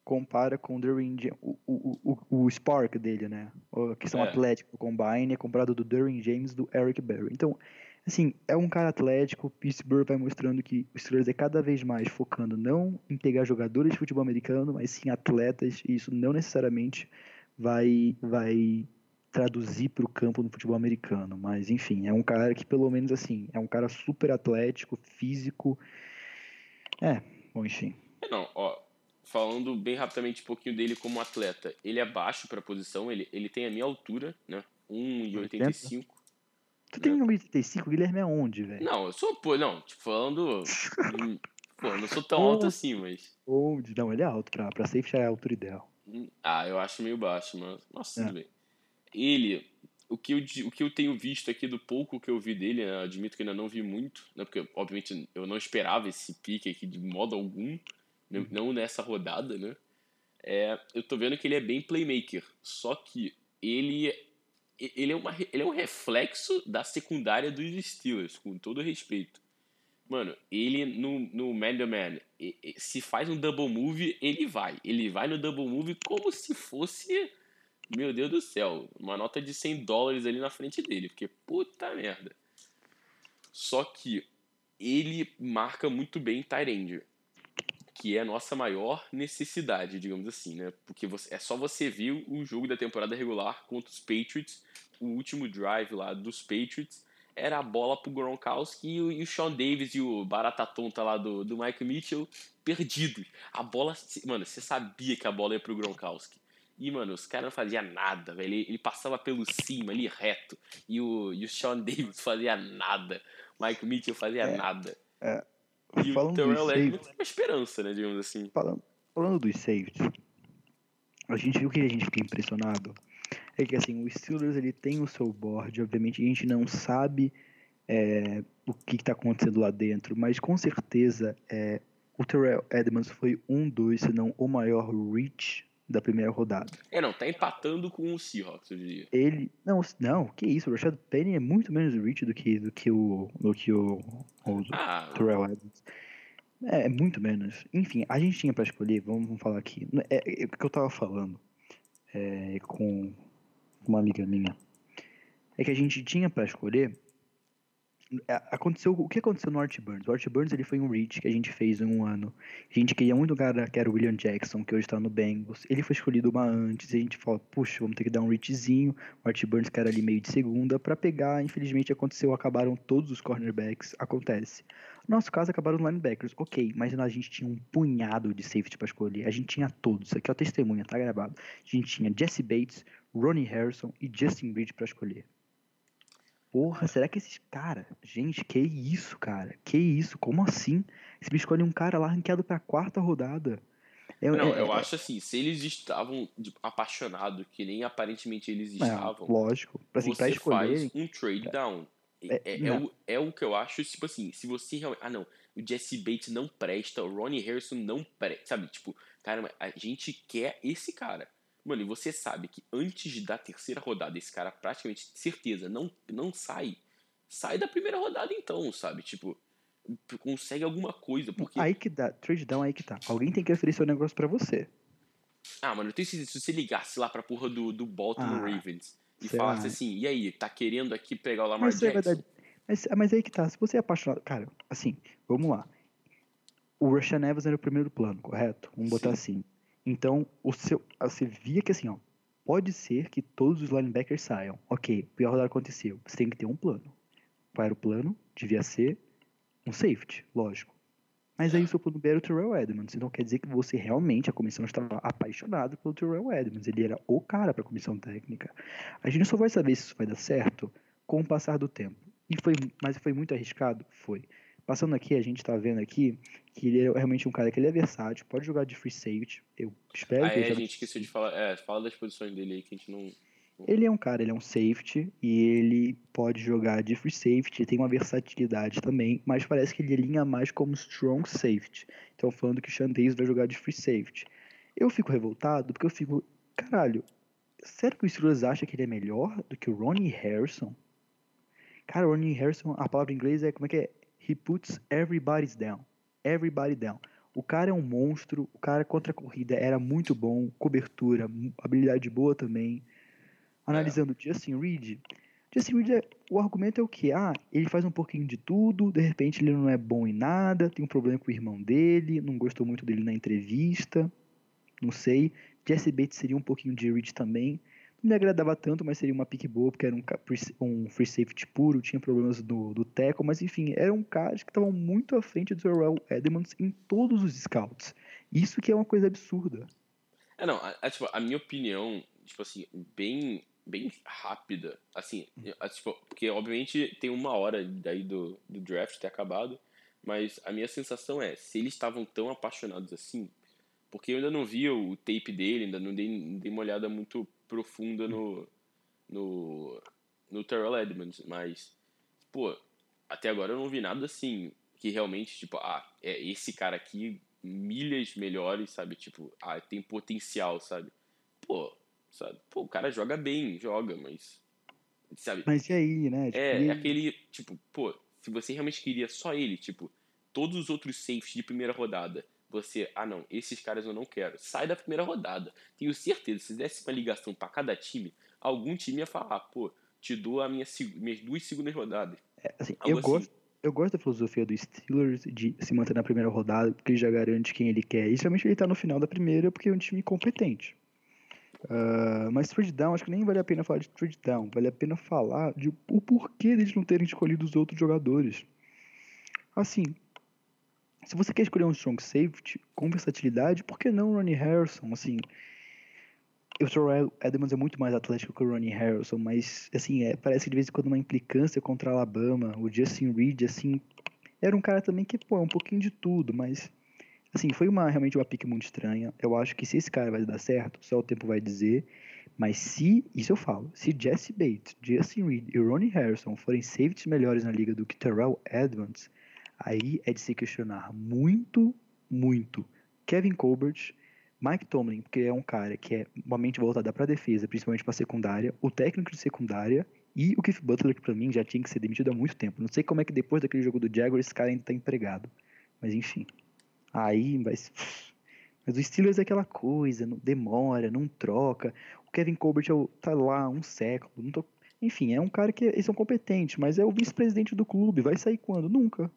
compara com o Derwin o, o, o, o Spark dele, né? A questão é. atlética do Combine é comprado do Derwin James do Eric Berry. Então, Assim, é um cara atlético, Pittsburgh vai mostrando que o Steelers é cada vez mais focando não em pegar jogadores de futebol americano, mas sim atletas, e isso não necessariamente vai, vai traduzir para o campo no futebol americano. Mas, enfim, é um cara que, pelo menos assim, é um cara super atlético, físico. É, bom, enfim. É, não, ó, falando bem rapidamente um pouquinho dele como atleta, ele é baixo para a posição, ele, ele tem a minha altura, né? 1,85. Tu tem 1,85, Guilherme é onde, velho? Não, eu sou, pô, não, tipo, falando. pô, eu não sou tão alto assim, mas. Onde? Não, ele é alto, pra, pra safety é a altura ideal. Hum, ah, eu acho meio baixo, mas. Nossa, é. tudo bem. Ele, o que, eu, o que eu tenho visto aqui do pouco que eu vi dele, né, admito que ainda não vi muito, né, porque obviamente eu não esperava esse pique aqui de modo algum, né, uhum. não nessa rodada, né? É, eu tô vendo que ele é bem playmaker, só que ele ele é, uma, ele é um reflexo da secundária dos Steelers, com todo respeito. Mano, ele no, no Man to Man, se faz um double move, ele vai. Ele vai no double move como se fosse, meu Deus do céu, uma nota de 100 dólares ali na frente dele. Porque puta merda. Só que ele marca muito bem Tyrande que é a nossa maior necessidade, digamos assim, né? Porque você, é só você ver o jogo da temporada regular contra os Patriots, o último drive lá dos Patriots, era a bola pro Gronkowski e o, e o Sean Davis e o barata tonta lá do, do Mike Mitchell perdidos. A bola, mano, você sabia que a bola ia pro Gronkowski. E, mano, os caras não faziam nada, velho. Ele, ele, passava pelo cima ali reto. E o, e o Sean Davis fazia nada. Mike Mitchell fazia é, nada. É, e falando o Terrell Edmonds é uma esperança, né, digamos assim. Falando, falando dos safeties, a gente viu que a gente fica impressionado é que assim, o Steelers ele tem o seu board, obviamente a gente não sabe é, o que está acontecendo lá dentro, mas com certeza é, o Terrell Edmonds foi um dos, se não o maior reach da primeira rodada. É, não, tá empatando com o Seahawks, eu diria. Ele, não, não, que isso, o Rashad Penny é muito menos reach do que, do que o, do que o, o ah, Terrell Edmonds. É, é, muito menos. Enfim, a gente tinha para escolher, vamos, vamos, falar aqui. É, é, o que eu tava falando é, com uma amiga minha é que a gente tinha para escolher é, aconteceu o que aconteceu no Art Burns? O Art Burns ele foi um reach que a gente fez em um ano. A gente queria muito um cara que era o William Jackson, que hoje está no Bengals. Ele foi escolhido uma antes. E a gente falou, puxa, vamos ter que dar um reachzinho. O Art Burns, que era ali meio de segunda, para pegar. Infelizmente aconteceu, acabaram todos os cornerbacks. Acontece. No nosso caso, acabaram os linebackers. Ok, mas a gente tinha um punhado de safety para escolher. A gente tinha todos. Isso aqui é o testemunha, tá gravado. A gente tinha Jesse Bates, Ronnie Harrison e Justin Reed para escolher. Porra, será que esses. Cara, gente, que isso, cara? Que isso? Como assim? Esse bicho escolhe um cara lá ranqueado pra quarta rodada. Eu, Não, é- eu é- acho assim, se eles estavam tipo, apaixonados, que nem aparentemente eles é, estavam, lógico. Assim, pra você escolher. faz um trade down. É, É, é, é o, é o que eu acho, tipo assim, se você realmente. Ah, não, o Jesse Bates não presta, o Ronnie Harrison não presta. Sabe, tipo, cara, a gente quer esse cara. Mano, e você sabe que antes da terceira rodada, esse cara praticamente, certeza, não, não sai. Sai da primeira rodada então, sabe? Tipo, consegue alguma coisa, porque. Aí que dá, trade down aí que tá. Alguém tem que oferecer o negócio pra você. Ah, mano, eu tenho certeza, se você ligasse lá pra porra do, do Baltimore Ah, Ravens e falasse lá. assim, e aí, tá querendo aqui pegar o Lamar Mas, você vai Jackson? dar- mas, mas aí que tá, se você é apaixonado. Cara, assim, vamos lá. O Rashan Evans era o primeiro plano, correto? Vamos botar assim. Então, o seu, você via que assim, ó, pode ser que todos os linebackers saiam. Ok, pior rodada aconteceu. Você tem que ter um plano. Qual era o plano? Devia ser um safety, lógico. Mas aí o seu plano B era o Terrell Edmonds. Então quer dizer que você realmente, a comissão estava apaixonada pelo Terrell Edmonds. Ele era o cara para a comissão técnica. A gente só vai saber se isso vai dar certo com o passar do tempo. E foi, mas foi muito arriscado? Foi. Passando aqui, a gente tá vendo aqui que ele é realmente um cara que ele é versátil, pode jogar de free safety. Eu espero que Aí ele a gente esqueceu de falar. É, fala das posições dele aí que a gente não. Ele é um cara, ele é um safety e ele pode jogar de free safety, tem uma versatilidade também, mas parece que ele alinha mais como strong safety. Então falando que o Shandays vai jogar de free safety. Eu fico revoltado porque eu fico, caralho, sério que o Steelers acha que ele é melhor do que o Ronnie Harrison? Cara, o Ronnie Harrison, a palavra em inglês é como é que é? He puts everybody's down. Everybody down. O cara é um monstro, o cara contra a corrida era muito bom, cobertura, habilidade boa também analisando Justin Reed, Justin Reed, é- o argumento é o que? Ah, ele faz um pouquinho de tudo, de repente ele não é bom em nada, tem um problema com o irmão dele, não gostou muito dele na entrevista, não sei. Jesse Bates seria um pouquinho de Reed também. Não me agradava tanto, mas seria uma pick boa, porque era um, um free safety puro, tinha problemas do, do tackle, mas enfim, eram caras que estavam muito à frente do Terrell Edmonds em todos os scouts. Isso que é uma coisa absurda. É, não, a, tipo, a minha opinião, tipo assim, bem, bem rápida, assim, tipo, porque obviamente tem uma hora daí do, do draft ter acabado, mas a minha sensação é, se eles estavam tão apaixonados assim, porque eu ainda não vi o tape dele, ainda não dei, não dei uma olhada muito profunda no, no, no Terrell Edmonds, mas, pô, até agora eu não vi nada assim, que realmente, tipo, ah, é esse cara aqui milhas melhores, sabe? Tipo, ah, tem potencial, sabe? Pô, sabe? Pô, o cara joga bem, joga, mas. Sabe? Mas e aí, né? Tipo, é, aquele, tipo, pô, se você realmente queria só ele, tipo, todos os outros safes de primeira rodada, você, ah não, esses caras eu não quero. Sai da primeira rodada. Tenho certeza, se desse uma ligação pra cada time, algum time ia falar, pô, te dou a minha, minhas duas segundas rodadas. Assim, Algo eu assim. gosto, eu gosto da filosofia do Steelers de se manter na primeira rodada, porque ele já garante quem ele quer. E geralmente ele tá no final da primeira porque é um time competente. Ah, mas trade down, acho que nem vale a pena falar de trade down, vale a pena falar de o porquê deles não terem escolhido os outros jogadores. Assim, se você quer escolher um strong safety com versatilidade, por que não Ronnie Harrison? Assim, o Terrell Edmonds é muito mais atlético que o Ronnie Harrison, mas assim, é, parece que de vez em quando uma implicância contra Alabama, o Justin Reed, assim, era um cara também que, pô, é um pouquinho de tudo, mas assim, foi uma realmente uma pique muito estranha. Eu acho que se esse cara vai dar certo, só o tempo vai dizer. Mas se, isso eu falo, se Jesse Bates, Justin Reed e Ronnie Harrison forem safeties melhores na liga do que Terrell Edmonds, aí é de se questionar muito, muito. Kevin Colbert, Mike Tomlin, porque é um cara que é uma mente voltada para defesa, principalmente para secundária, o técnico de secundária e o Keith Butler, que para mim já tinha que ser demitido há muito tempo. Não sei como é que depois daquele jogo do Jaguars esse cara ainda tá empregado. Mas enfim. Aí vai. Mas o Steelers é aquela coisa, não demora, não troca. O Kevin Colbert é o- tá lá há um século. Tô... Enfim, é um cara que eles são competentes, mas é o vice-presidente do clube. Vai sair quando? Nunca.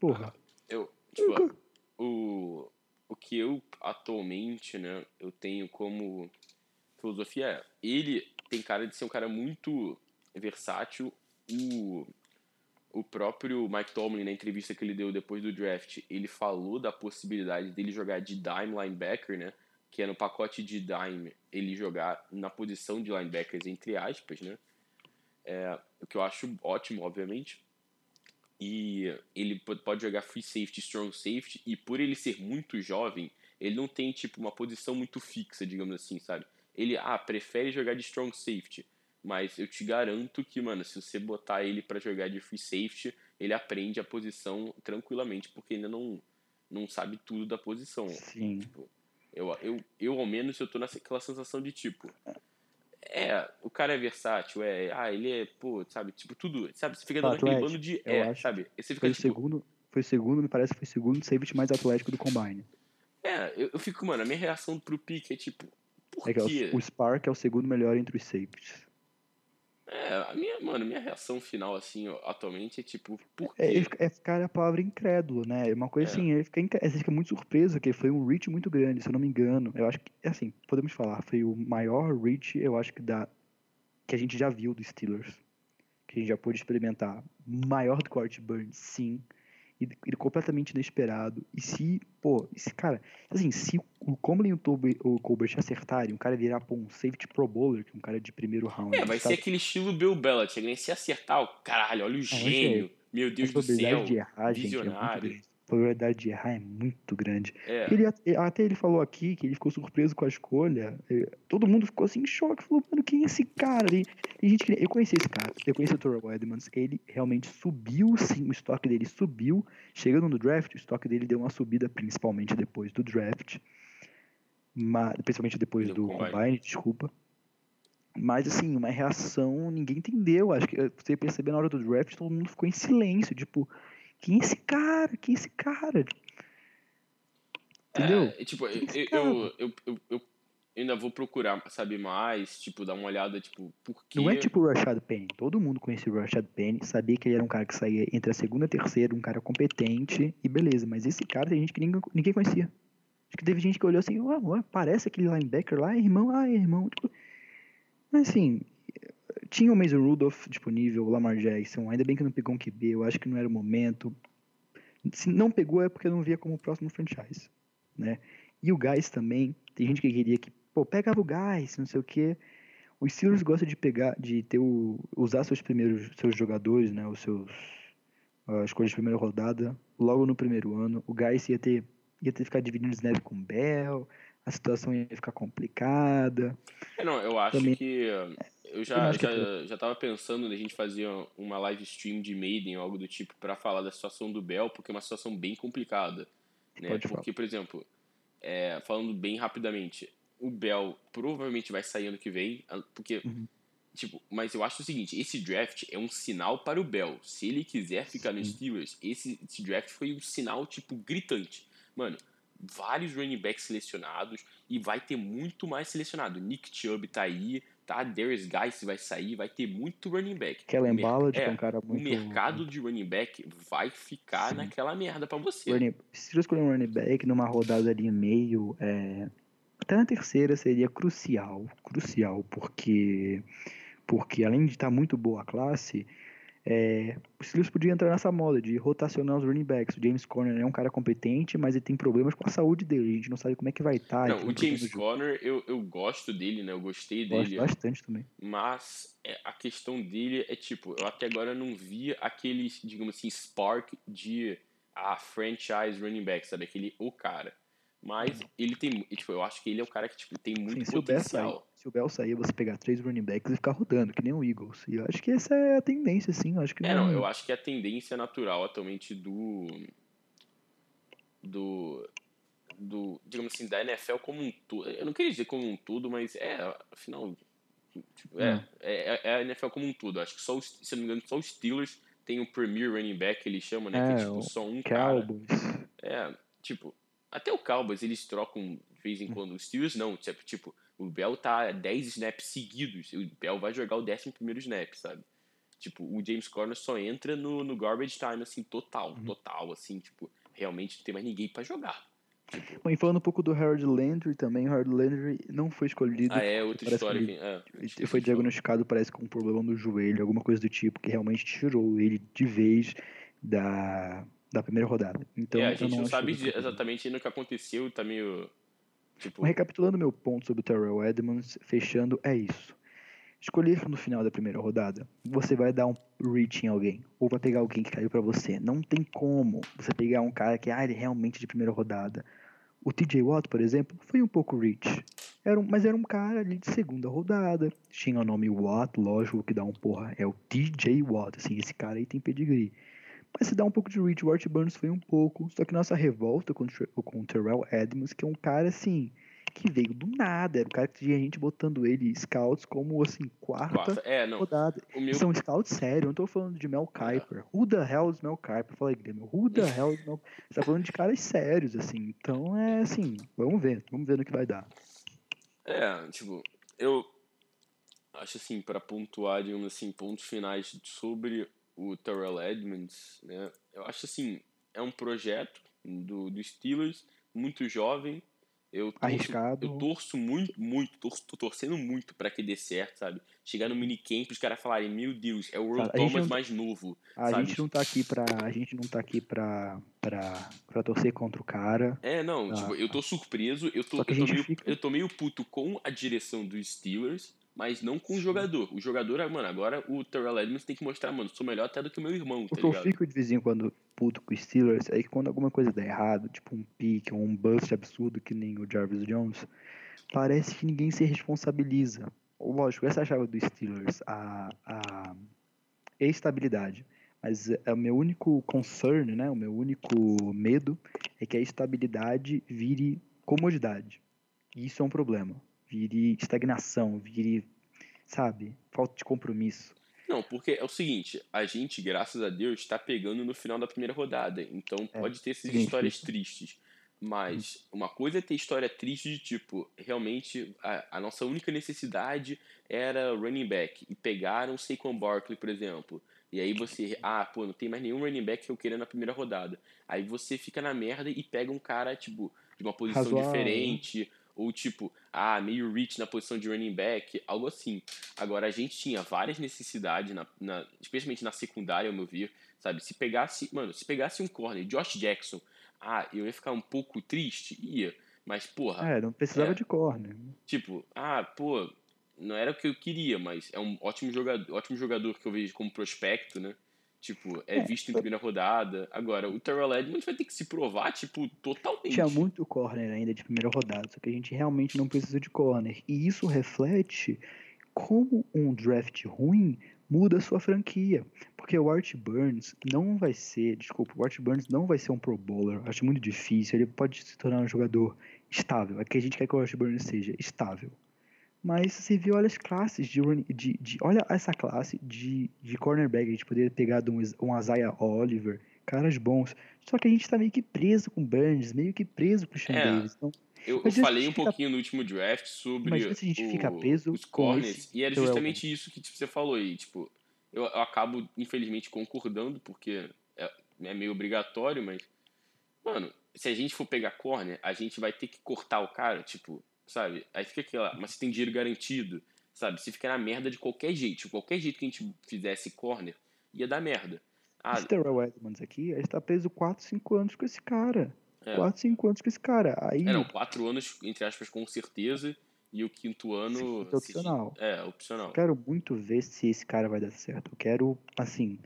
Porra. Eu, tipo, Nunca. o, o que eu atualmente, né, eu tenho como filosofia é, ele tem cara de ser um cara muito versátil, o, o próprio Mike Tomlin, na entrevista que ele deu depois do draft, ele falou da possibilidade dele jogar de dime linebacker, né, que é no pacote de dime, ele jogar na posição de linebackers, entre aspas, né, é, o que eu acho ótimo, obviamente, e ele po- pode jogar free safety, strong safety, e por ele ser muito jovem, Ele não tem, tipo, uma posição muito fixa, digamos assim, sabe? Ele, ah, prefere jogar de strong safety. Mas eu te garanto que, mano, se você botar ele para jogar de free safety, ele aprende a posição tranquilamente, porque ainda não, não sabe tudo da posição. Sim. Tipo, eu, eu, eu, ao menos, eu tô naquela sensação de tipo. É, o cara é versátil, é. Ah, ele é, pô, sabe, tipo, tudo. Sabe, você fica dando aquele bando de. É, acho. sabe? Você fica Foi o tipo. segundo, foi segundo, me parece que foi o segundo safety mais atlético do Combine. É, eu, eu fico, mano, a minha reação pro pique é tipo. Por É que é quê? o, o Spark é o segundo melhor entre os safeties. É, a minha, mano, minha reação final, assim, atualmente é tipo, por quê? É, ele fica- é ficar a palavra incrédulo, né? É uma coisa É. assim, ele fica, você fica muito surpreso, que foi um reach muito grande, se eu não me engano. Eu acho que, assim, podemos falar, foi o maior reach, eu acho que da que a gente já viu dos Steelers. Que a gente já pôde experimentar. Maior do que o Art Burns, sim. E, e completamente inesperado. E se, pô, esse cara, assim, se o Comlin e o, Colbert acertarem, o cara virar pô, um safety pro bowler, que é um cara de primeiro round. É, vai sabe? ser aquele estilo Bill Belichick, né? Se acertar, o caralho, olha o gênio, meu Deus do céu, de errar, gente, é probabilidade de errar é muito grande. É, Ele, at- até ele falou aqui que ele ficou surpreso com a escolha. Todo mundo ficou assim em choque. Falou, mano, quem é esse cara? E, e gente, eu conheci esse cara. Eu conheci o Terrell Edmonds. Ele realmente subiu, sim. O estoque dele subiu. Chegando no draft, o estoque dele deu uma subida, principalmente depois do draft. Mas, principalmente depois Do do combine. combine, desculpa. Mas, assim, uma reação, ninguém entendeu. Acho que você percebeu na hora do draft, todo mundo ficou em silêncio. Tipo, quem é esse cara? Quem é esse cara? Entendeu? É, tipo, eu, eu, eu, eu- eu ainda vou procurar saber mais, tipo, dar uma olhada, tipo, por quê? Não é tipo o Rashad Penny. Todo mundo conhecia o Rashad Penny, sabia que ele era um cara que saía entre a segunda e a terceira, um cara competente e beleza. Mas esse cara tem gente que ninguém, ninguém conhecia. Acho que teve gente que olhou assim, ué, ué, parece aquele linebacker lá, é irmão, ah, é irmão. Tipo, mas assim, tinha o Mason Rudolph disponível, o Lamar Jackson, ainda bem que não pegou um QB, eu acho que não era o momento. Se não pegou é porque não via como próximo franchise, né? E o Guys também, tem gente que queria que, pô, pegava o Guys, não sei o quê. Os Steelers gostam de pegar, de ter o, usar seus primeiros, seus jogadores, né, os seus uh, escolhas de primeira rodada, logo no primeiro ano. O Guys ia ter, ia ter que ficar dividindo snap com o Bell, a situação ia ficar complicada. É, não, eu acho Também- que uh, eu já, acho que já, já tava pensando na gente fazer uma live stream de Maiden ou algo do tipo pra falar da situação do Bell, porque é uma situação bem complicada, né? Pode falar. porque, por exemplo, é, falando bem rapidamente, o Bell provavelmente vai sair ano que vem, porque Uhum. Tipo, mas eu acho o seguinte, esse draft é um sinal para o Bell. Se ele quiser ficar nos Sim. Steelers, esse, esse draft foi um sinal, tipo, gritante. Mano, vários running backs selecionados e vai ter muito mais selecionado. Nick Chubb tá aí, tá? Darius Guys vai sair, vai ter muito running back. Kellen O Ballard, é um cara O muito... mercado de running back vai ficar Sim. naquela merda pra você. Running, se eu escolher um running back numa rodada ali meio, é, até na terceira seria crucial, crucial, porque porque além de estar muito boa a classe, é, os Steelers podiam entrar nessa moda de rotacionar os running backs. O James Conner é um cara competente, mas ele tem problemas com a saúde dele. A gente não sabe como é que vai estar. Não, o James Conner, eu, eu gosto dele, né? Eu gostei Gosto dele. bastante também. Mas é, a questão dele é tipo, eu até agora não vi aquele, digamos assim, spark de a franchise running back, sabe? Aquele o cara. Mas ele tem, tipo, eu acho que ele é o cara que tipo, tem muito Sim, potencial. se o Bell sair, você pegar três running backs e ficar rodando, que nem o Eagles. E eu acho que essa é a tendência, sim. Eu acho que É, não, não, eu acho que a tendência natural atualmente do. do. do. digamos assim, da NFL como um todo. Eu não queria dizer como um todo, mas é, afinal. Tipo, é, é, é a NFL como um todo. Acho que só os, se eu não me engano, só os Steelers tem o Premier Running Back, que eles chamam, né? que é É, tipo só um cara. Cowboys. É, tipo, até o Cowboys eles trocam de vez em quando. Os Steelers não, tipo, tipo, o Bell tá 10 snaps seguidos, o Bell vai jogar o 11 primeiro snap, sabe? Tipo, o James Conner só entra no, no garbage time, assim, total, Uhum. total, assim, tipo, realmente não tem mais ninguém pra jogar. Tipo, Bom, e falando um pouco do Harold Landry também, o Harold Landry não foi escolhido. ah, é outra história que que. É, Ele foi diagnosticado, parece, com um problema no joelho, alguma coisa do tipo, que realmente tirou ele de vez da, da primeira rodada. Então, é, a gente não, acho sabe exatamente ainda o que aconteceu, tá meio. Tipo, recapitulando meu ponto sobre o Terrell Edmonds, fechando, é isso. Escolher no final da primeira rodada, você vai dar um reach em alguém, ou vai pegar alguém que caiu pra você. Não tem como você pegar um cara que, ah, ele é realmente de primeira rodada. O TJ Watt, por exemplo, foi um pouco rich. Era um, mas era um cara ali de segunda rodada. Tinha o nome Watt, lógico que dá um porra. É o TJ Watt, assim, esse cara aí tem pedigree. Mas se dá um pouco de o Art Burns foi um pouco. Só que nossa revolta com, com o Terrell Edmonds, que é um cara assim que veio do nada. Era o cara que tinha gente botando ele, scouts, como assim, quarta, quarta. É, rodada. Meu... São scouts sérios, eu não tô falando de Mel Kiper. É. Who the hell is Mel Kiper? Falei, Grêmio, who the hell is Mel Você tá falando de caras sérios, assim. Então é assim, vamos ver, vamos ver no que vai dar. É, tipo, eu acho assim, para pontuar, digamos assim, pontos finais sobre o Terrell Edmonds, né? Eu acho assim, é um projeto do, do Steelers, muito jovem, eu torço, Arriscado. Eu torço muito, muito, torço, tô torcendo muito para que dê certo, sabe? Chegar no minicamp os caras falarem, meu Deus, é o Earl Thomas não, mais novo. A sabe? gente não tá aqui pra. A gente não tá aqui pra, pra, pra torcer contra o cara. É, não, ah, tipo, eu tô surpreso, eu tô, eu tô, meio, fica... eu tô meio puto com a direção dos Steelers mas não com o jogador. O jogador, mano, agora o Terrell Edmonds tem que mostrar, mano, sou melhor até do que o meu irmão, tá o que eu fico de vez em quando puto com o Steelers é que quando alguma coisa dá errado, tipo um pique ou um bust absurdo que nem o Jarvis Jones, parece que ninguém se responsabiliza. Lógico, essa é a chave do Steelers, a, a estabilidade. Mas é o meu único concern, né, o meu único medo é que a estabilidade vire comodidade. E isso é um problema vire estagnação, vire, sabe, falta de compromisso. Não, porque é o seguinte, a gente, graças a Deus, está pegando no final da primeira rodada. Então é, pode ter essas histórias tristes. Mas uma coisa é ter história triste de tipo, realmente a, a, nossa única necessidade era running back. E pegaram o Saquon Barkley, por exemplo. E aí você, ah, pô, não tem mais nenhum running back que eu queria na primeira rodada. Aí você fica na merda e pega um cara, tipo, de uma posição Razoável. diferente, ou tipo, ah, meio reach na posição de running back, algo assim. Agora, a gente tinha várias necessidades, na, na, especialmente na secundária, ao meu ver, sabe? Se pegasse, mano, se pegasse um corner, Josh Jackson, ah, eu ia ficar um pouco triste? Ia. Mas, porra. É, não precisava é, de corner. Tipo, ah, pô, não era o que eu queria, mas é um ótimo jogador, ótimo jogador que eu vejo como prospecto, né? Tipo, é, é visto em primeira rodada. Agora, o Terrell Edmonds vai ter que se provar, tipo, totalmente. Tinha muito corner ainda de primeira rodada, só que a gente realmente não precisa de corner. E isso reflete como um draft ruim muda a sua franquia. Porque o Art Burns não vai ser, desculpa, o Art Burns não vai ser um Pro Bowler. Acho muito difícil. Ele pode se tornar um jogador estável. É que a gente quer que o Art Burns seja estável. Mas você viu, olha as classes de, de, de olha essa classe de, de cornerback. A gente poderia ter pegado um, um Isaiah Oliver, caras bons. Só que a gente tá meio que preso com Burns, meio que preso com o Sean é, Davis. Então, eu, eu falei um fica... pouquinho no último draft sobre Imagina se a gente o, fica preso os corners. E era justamente isso que tipo, você falou aí. Tipo, eu, eu acabo, infelizmente, concordando, porque é, é meio obrigatório, mas. Mano, se a gente for pegar corner, a gente vai ter que cortar o cara, tipo, sabe? Aí fica aquela, mas você tem dinheiro garantido, sabe? Se fica na merda de qualquer jeito, de qualquer jeito que a gente fizesse corner, ia dar merda. Ah, esse Terrell Edmonds aqui, ele está preso 4, 5 anos com esse cara. É. 4, 5 anos com esse cara. Aí... É, não, 4 anos, entre aspas, com certeza. E o quinto ano. Sim, é opcional. Se... É, opcional. Eu quero muito ver se esse cara vai dar certo. Eu quero, assim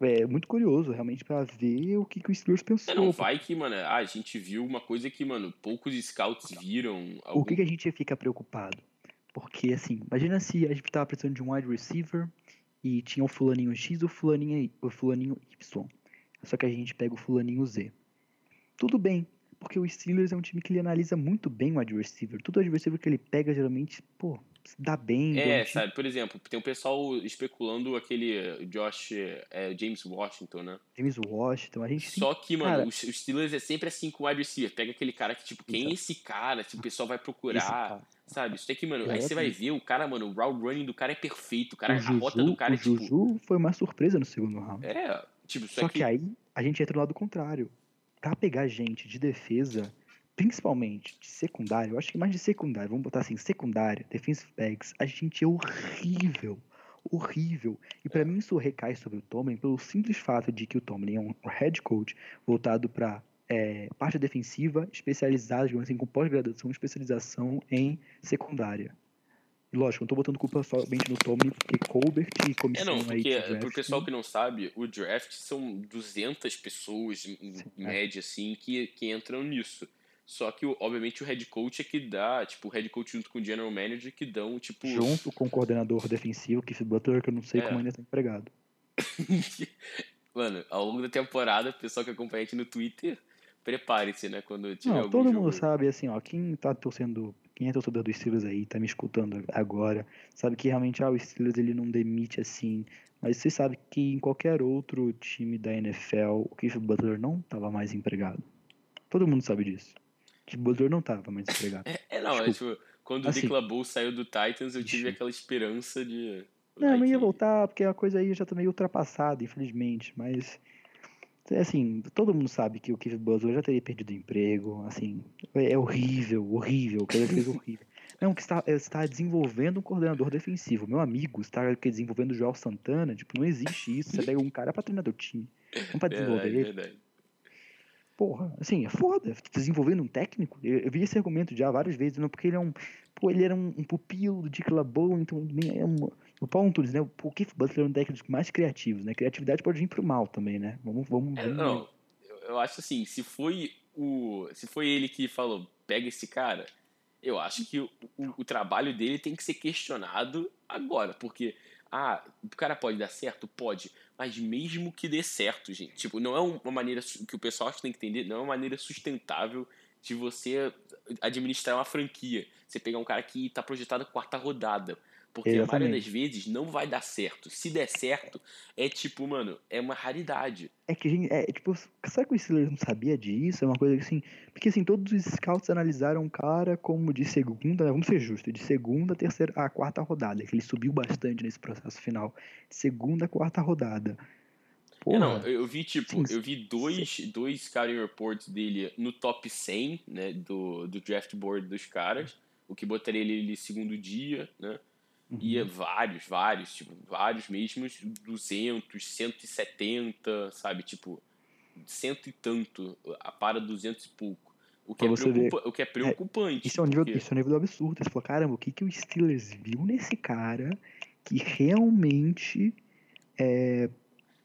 é muito curioso realmente para ver o que, que o Steelers pensou. É, não, vai que, mano, ah, a gente viu uma coisa que, mano, poucos scouts viram. Algum... O que, que a gente fica preocupado? Porque, assim, imagina se a gente tava precisando de um wide receiver e tinha o fulaninho X e o fulaninho, o fulaninho Y. Só que a gente pega o fulaninho Z. Tudo bem, porque o Steelers é um time que ele analisa muito bem o wide receiver. Todo wide receiver que ele pega, geralmente, pô, dá bem. É, sabe, por exemplo, tem um pessoal especulando aquele Josh, é, James Washington, né? James Washington, a gente Só que, mano, cara, os, Steelers é sempre assim com o wide receiver. Pega aquele cara que, tipo, quem é esse cara? Tipo, o pessoal vai procurar. Sabe? Isso que, mano, é, aí você vai ver o cara, mano, o route running do cara é perfeito. O cara, o a Juju, rota do cara é, tipo... O Juju foi uma surpresa no segundo round. É, tipo, só, só que... que aí a gente entra do lado contrário. Pra pegar gente de defesa principalmente de secundário, eu acho que mais de secundário, vamos botar assim, secundária, defensive backs, a gente é horrível, horrível. E para mim isso recai sobre o Tomlin pelo simples fato de que o Tomlin é um head coach voltado para é, parte defensiva, especializado, digamos assim, com pós-graduação, especialização em secundária. E lógico, não tô botando culpa somente no Tomlin, porque Colbert e comissão é, não, porque, aí draft, pro pessoal que não sabe, o draft são 200 pessoas, em Sim, é. média, é. assim, que, que entram nisso. Só que, obviamente, o head coach é que dá, tipo, o head coach junto com o general manager que dão, tipo. Junto com o coordenador defensivo, Keith Butler, que eu não sei é. como ainda está empregado. Mano, ao longo da temporada, o pessoal que acompanha a gente no Twitter, prepare-se, né? Quando tiver não, algum todo jogo. mundo sabe, assim, ó, quem tá torcendo, quem é torcedor dos Steelers aí, tá me escutando agora, sabe que realmente, ah, o Steelers ele não demite assim, mas você sabe que em qualquer outro time da NFL, o Keith Butler não tava mais empregado. Todo mundo sabe disso. Que Butler não tava mais empregado. É, é não, é, tipo, quando assim, o Declan saiu do Titans, eu tive aquela esperança de. Não, não ia voltar, porque a coisa aí já tá meio ultrapassada, infelizmente. Mas, assim, todo mundo sabe que o Keith Butler já teria perdido o emprego. Assim, é horrível, horrível. O que ele fez horrível. Não, que está, está desenvolvendo um coordenador defensivo. Meu amigo está desenvolvendo o Joel Santana. Tipo, não existe isso. Você pega um cara pra treinar teu time. Não pra desenvolver verdade, ele. Verdade. Porra, assim, é foda. Desenvolvendo um técnico. Eu, eu, vi esse argumento já várias vezes, não, porque ele é um. Pô, ele era um, um pupilo do Dick LeBeau, então é um, o Paulo Antunes, né? O Keith Butler é um técnico mais criativos, né? Criatividade pode vir pro mal também, né? Vamos, vamos, É, não, eu, eu acho assim, se foi o. Se foi ele que falou, pega esse cara, eu acho que o, o, o trabalho dele tem que ser questionado agora, porque. Ah, o cara pode dar certo? Pode. Mas mesmo que dê certo, gente. Tipo, não é uma maneira que o pessoal tem que entender, não é uma maneira sustentável de você administrar uma franquia. Você pegar um cara que está projetado quarta rodada. Porque Exatamente. a maioria das vezes não vai dar certo. Se der certo, é tipo, mano, é uma raridade. É que, gente, é, tipo, será que o Steelers não sabia disso? É uma coisa assim. Porque, assim, todos os scouts analisaram o cara como de segunda, né, vamos ser justos, de segunda, terceira, a quarta rodada, que ele subiu bastante nesse processo final. De segunda, quarta rodada. Porra, é, não, eu vi, tipo, sim, eu vi dois, dois scouting reports dele no top 100, né, do, do draft board dos caras, o que botaria ele segundo dia, né? Uhum. Ia vários, vários, tipo, vários mesmos, 200, 170, sabe? Tipo, cento e tanto, a para 200 e pouco. O que, é, preocupa, o que é preocupante. É, isso, é um nível, porque... isso é um nível do absurdo. Você falou, caramba, o que, que o Steelers viu nesse cara que realmente é...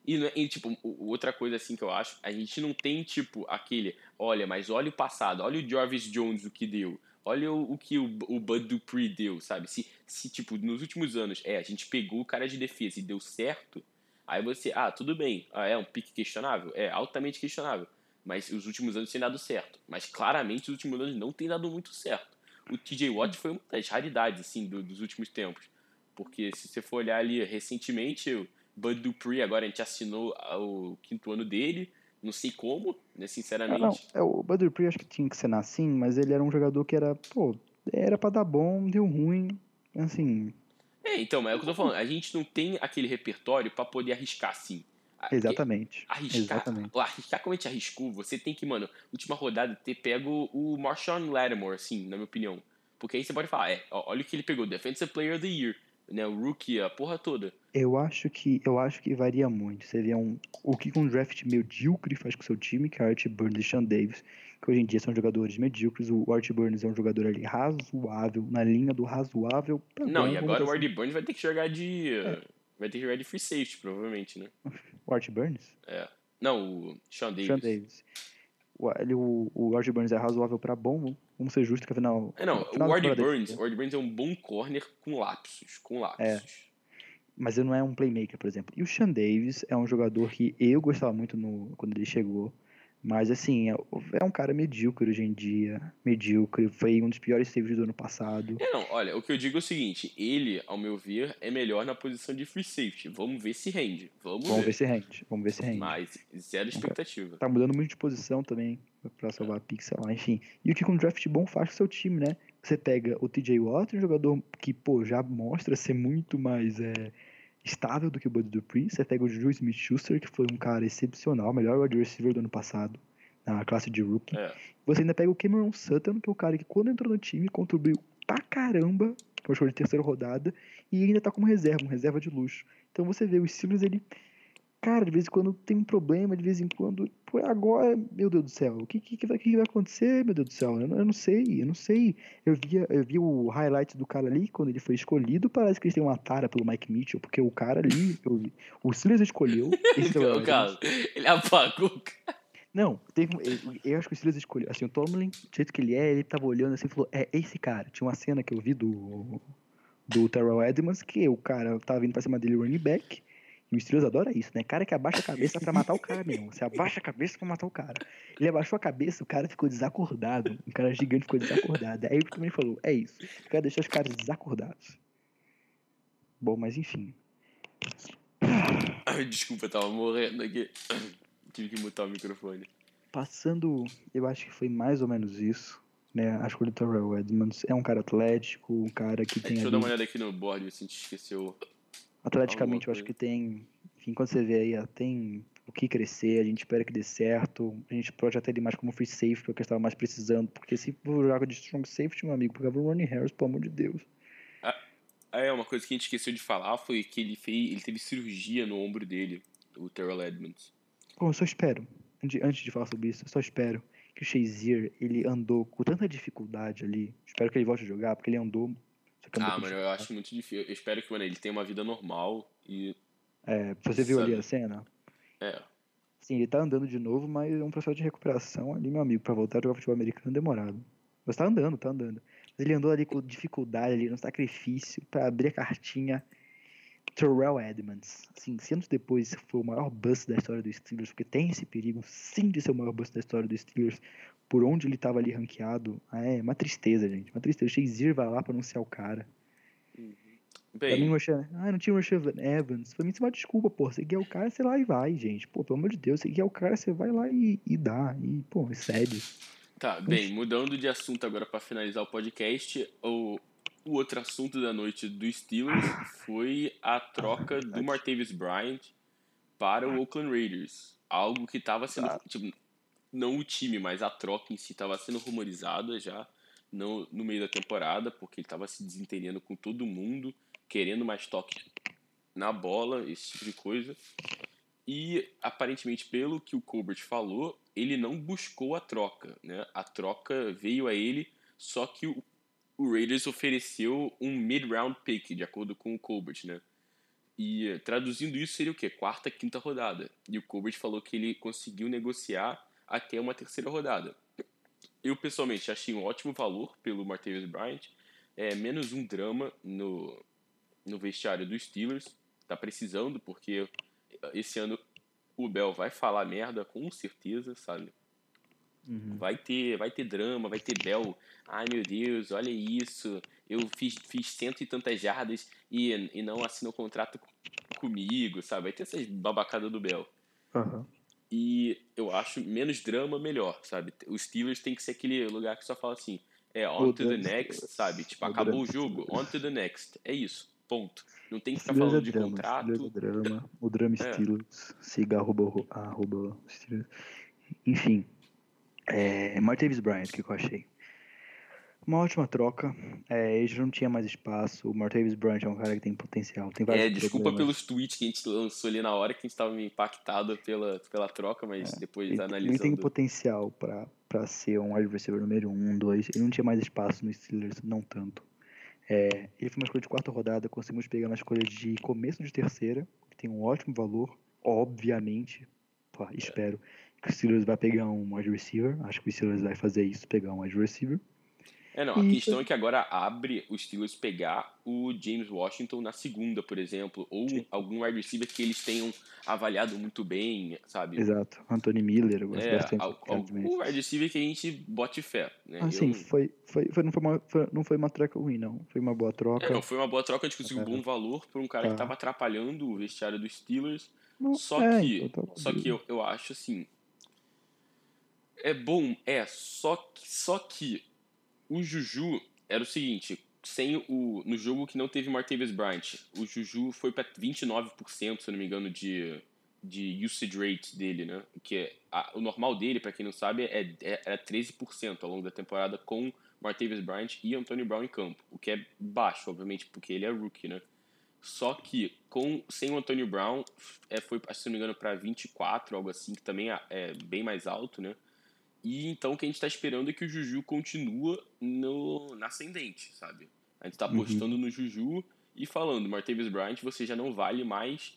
E, e, tipo, outra coisa assim que eu acho, a gente não tem, tipo, aquele, olha, mas olha o passado, olha o Jarvis Jones o que deu. Olha o, o que o, o Bud Dupree deu, sabe? Se, se, tipo, nos últimos anos, é, a gente pegou o cara de defesa e deu certo, aí você, ah, tudo bem, ah, é um pique questionável? É, altamente questionável. Mas os últimos anos têm dado certo. Mas claramente os últimos anos não têm dado muito certo. O TJ Watt foi uma das raridades, assim, do, dos últimos tempos. Porque se você for olhar ali recentemente, o Bud Dupree agora a gente assinou o quinto ano dele não sei como, né, sinceramente. Ah, não. É, o Bud Dupree acho que tinha que ser assim, mas ele era um jogador que era, pô, era para dar bom, deu ruim, assim... É, então, mas é o que eu tô falando, a gente não tem aquele repertório para poder arriscar assim. Exatamente. Arriscar, Exatamente. arriscar como a gente arriscou, você tem que, mano, última rodada, ter pego o Marshawn Lattimore, assim, na minha opinião. Porque aí você pode falar, é, olha o que ele pegou, Defensive Player of the Year né? O rookie, a porra toda. Eu acho que eu acho que varia muito. Seria um o que um draft medíocre faz com o seu time, que é Art Burns e Sean Davis, que hoje em dia são jogadores medíocres. O Art Burns é um jogador ali razoável, na linha do razoável. Não, e agora o Art Burns vai ter que jogar de é. vai ter que jogar de free safety, provavelmente, né? O Art Burns? É. Não, o Sean Davis. Sean Davis. O, ele, o, o Art Burns é razoável para bom, vamos ser justos que afinal. É, não, o Ward Burns, Burns é um bom corner com lapsos, com lapsos. É. Mas ele não é um playmaker, por exemplo. E o Sean Davis é um jogador que eu gostava muito no, quando ele chegou. Mas assim, é, é um cara medíocre hoje em dia. Medíocre. Foi um dos piores saves do ano passado. É, não, olha, o que eu digo é o seguinte: ele, ao meu ver, é melhor na posição de free safety. Vamos ver se rende. Vamos, Vamos ver. ver se rende. Vamos ver se rende. Mas zero expectativa. Tá mudando muito de posição também pra salvar a pixel lá, enfim. E o que com um draft bom faz com o seu time, né? Você pega o TJ Watt, um jogador que, pô, já mostra ser muito mais é, estável do que o Bud Dupree. Você pega o Juju Smith-Schuster, que foi um cara excepcional, melhor wide receiver do ano passado, na classe de rookie. É. Você ainda pega o Cameron Sutton, que é o cara que quando entrou no time contribuiu pra caramba, que é o de terceira rodada, e ainda tá como reserva, um reserva de luxo. Então você vê, o Steelers, ele cara, de vez em quando tem um problema, de vez em quando, pô, agora, meu Deus do céu, o que, que, que, vai, que vai acontecer, meu Deus do céu? Eu não, eu não sei, eu não sei. Eu, via, eu vi o highlight do cara ali, quando ele foi escolhido, parece que eles têm uma tara pelo Mike Mitchell, porque o cara ali, eu vi, o Steelers escolheu. Esse é o caso, ele apagou o cara. Não, teve, eu, eu acho que o Steelers escolheu. Assim, o Tomlin, do jeito que ele é, ele tava olhando assim e falou: É esse cara. Tinha uma cena que eu vi do, do Terrell Edmonds que o cara tava vindo pra cima dele, running back. O Steelers adora isso, né? Cara que abaixa a cabeça pra matar o cara mesmo. Você abaixa a cabeça pra matar o cara. Ele abaixou a cabeça, o cara ficou desacordado. Um cara gigante ficou desacordado. Aí ele também falou: É isso. Eu quero deixar os caras desacordados. Bom, mas enfim. Desculpa, eu tava morrendo aqui. Tive que mutar o microfone. Passando, eu acho que foi mais ou menos isso. Né? A escolha do Terrell Edmonds é um cara atlético, um cara que É, tem. deixa eu ali- dar uma olhada aqui no board, ver se a gente esqueceu. Atleticamente, eu acho que tem. Enfim, quando você vê aí, tem o que crescer, a gente espera que dê certo. A gente até ele mais como free safety, que é o que eu estava mais precisando. Porque se for jogar de strong safety, meu amigo, pegava o Ronnie Harris, pelo amor de Deus. Ah, é, uma coisa que a gente esqueceu de falar foi que ele fez. Ele teve cirurgia no ombro dele, o Terrell Edmonds. Pô, eu só espero, antes antes de falar sobre isso, eu só espero que o Shazier, ele andou com tanta dificuldade ali. Espero que ele volte a jogar, porque ele andou. Andou Ah, mano, eu acho muito difícil. Eu espero que, mano, ele tenha uma vida normal e. É, você viu ali Sabe. a cena? É. Sim, ele tá andando de novo, mas é um processo de recuperação ali, meu amigo, pra voltar a jogar futebol americano demorado. Mas tá andando, tá andando. Mas ele andou ali com dificuldade ali, no sacrifício, pra abrir a cartinha. Terrell Edmonds. Assim, anos depois foi o maior bust da história do Steelers, porque tem esse perigo, sim, de ser o maior bust da história do Steelers, por onde ele tava ali ranqueado. É uma tristeza, gente. Uma tristeza. O Shazier vai lá pra anunciar o cara. Pra mim, Bem, o Rashan- ah, não tinha o Rashan Evans. Pra mim, isso é uma desculpa, pô. Você quer o cara, você vai e vai, gente. Pô, pelo amor de Deus, você quer o cara, você vai lá e, e dá. E, pô, cede. tá, bem, mudando de assunto agora pra finalizar o podcast, o, o outro assunto da noite do Steelers foi a troca do Martavis Bryant para o Oakland Raiders. Algo que tava sendo. Tá. Tipo, não o time, mas a troca em si tava sendo rumorizada já no, no meio da temporada, porque ele tava se desentendendo com todo mundo, querendo mais toque na bola, esse tipo de coisa. E aparentemente, pelo que o Colbert falou, ele não buscou a troca, né? A troca veio a ele, só que o, o Raiders ofereceu um mid-round pick, de acordo com o Colbert, né? E traduzindo isso seria o quê? Quarta, quinta rodada. E o Colbert falou que ele conseguiu negociar até uma terceira rodada. Eu pessoalmente achei um ótimo valor pelo Martavis Bryant, é menos um drama no, no vestiário dos Steelers. Tá precisando, porque esse ano o Bell vai falar merda com certeza, sabe? Uhum. Vai ter, vai ter drama, vai ter Bell. Ai meu Deus, olha isso. Eu fiz, fiz cento e tantas jardas e, e não assinou contrato co- comigo, sabe? Vai ter essas babacadas do Bell. Aham. E eu acho menos drama, melhor, sabe? Os Steelers tem que ser aquele lugar que só fala assim, é on to the next, Steelers. sabe? Tipo, acabou o jogo, on to the next. É isso, ponto. Não tem que ficar Steelers falando é de drama, contrato. É drama. O drama É. Steelers. Siga arroba, arroba Steelers. Enfim. É, Martavis Bryant, o que que eu achei? Uma ótima troca. É, ele já não tinha mais espaço. O Martavis Bryant é um cara que tem potencial. Tem vários É, desculpa problemas. pelos tweets que a gente lançou ali na hora que a gente tava meio impactado pela, pela troca, mas depois É, Ele, ele analisando. tem potencial pra ser um wide receiver número 1, um, 2. Ele não tinha mais espaço no Steelers, não tanto. É, ele foi uma escolha de quarta rodada, conseguimos pegar uma escolha de começo de terceira, que tem um ótimo valor, obviamente. Pô, espero que o Steelers vai pegar um wide receiver. Acho que o Steelers vai fazer isso, pegar um wide receiver. É, não, a E- questão é que agora abre os Steelers pegar o James Washington na segunda, por exemplo, ou Sim. algum wide receiver que eles tenham avaliado muito bem, sabe? Exato. Anthony Miller, eu gosto É, bastante. al- algum wide receiver que a gente bote fé, né? Assim, Eu- foi, foi, foi, não, foi uma, foi- não foi uma troca ruim, não. Foi uma boa troca. É, não, foi uma boa troca, a gente conseguiu um É. bom valor por um cara que Tá. tava atrapalhando o vestiário dos Steelers. Não- Só é, que, então tá só que eu, eu acho assim. É bom, é, só que, só que o Juju era o seguinte, sem o no jogo que não teve Martavis Bryant, o Juju foi para 29%, se eu não me engano, de de usage rate dele, né? Que é, a- o normal dele, para quem não sabe, é, é, era 13% ao longo da temporada com Martavis Bryant e Antonio Brown em campo, o que é baixo, obviamente, porque ele é rookie, né? Só que com sem o Antonio Brown é, foi, se não me engano, para 24, algo assim, que também é, é bem mais alto, né? E então o que a gente está esperando é que o Juju continua no, na ascendente, sabe? A gente está Uhum. apostando no Juju e falando, Martavis Bryant, você já não vale mais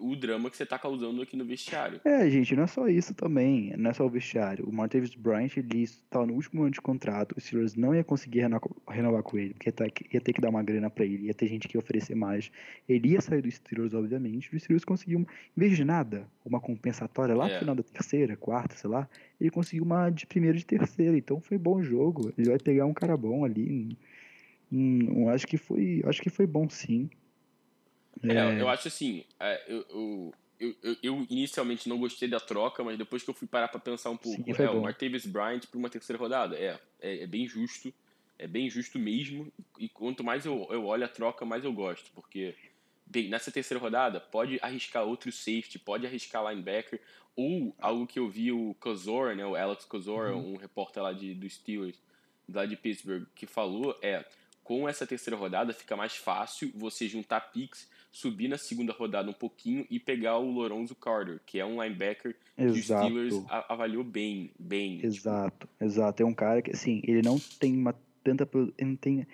o drama que você tá causando aqui no vestiário. É, gente, não é só isso também. Não é só o vestiário. O Martavis Bryant, ele estava no último ano de contrato. O Steelers não ia conseguir renovar com ele, porque ia ter que dar uma grana para ele. Ia ter gente que ia oferecer mais. Ele ia sair do Steelers, obviamente. O Steelers conseguiu, em vez de nada, uma compensatória lá no é. final da terceira, quarta, sei lá. Ele conseguiu uma de primeira e de terceira. Então foi bom jogo. Ele vai pegar um cara bom ali. Hum, acho que foi, acho que foi bom sim. É, é, eu acho assim, é, eu, eu, eu, eu, inicialmente não gostei da troca, mas depois que eu fui parar para pensar um pouco, Sim, é, bom. o Martavis Bryant para uma terceira rodada, é, é, é, bem justo, é bem justo mesmo, e quanto mais eu, eu olho a troca, mais eu gosto, porque bem, nessa terceira rodada pode arriscar outro safety, pode arriscar linebacker, ou algo que eu vi o Kozor, né, o Alex Kozor, uhum. um repórter lá de, dos Steelers, lá de Pittsburgh, que falou, é, com essa terceira rodada fica mais fácil você juntar picks subir na segunda rodada um pouquinho e pegar o Lorenzo Carter, que é um linebacker exato. que os Steelers avaliou bem, bem. Tipo exato, tipo... exato. É um cara que, assim, ele não tem uma tanta... Ele não tem...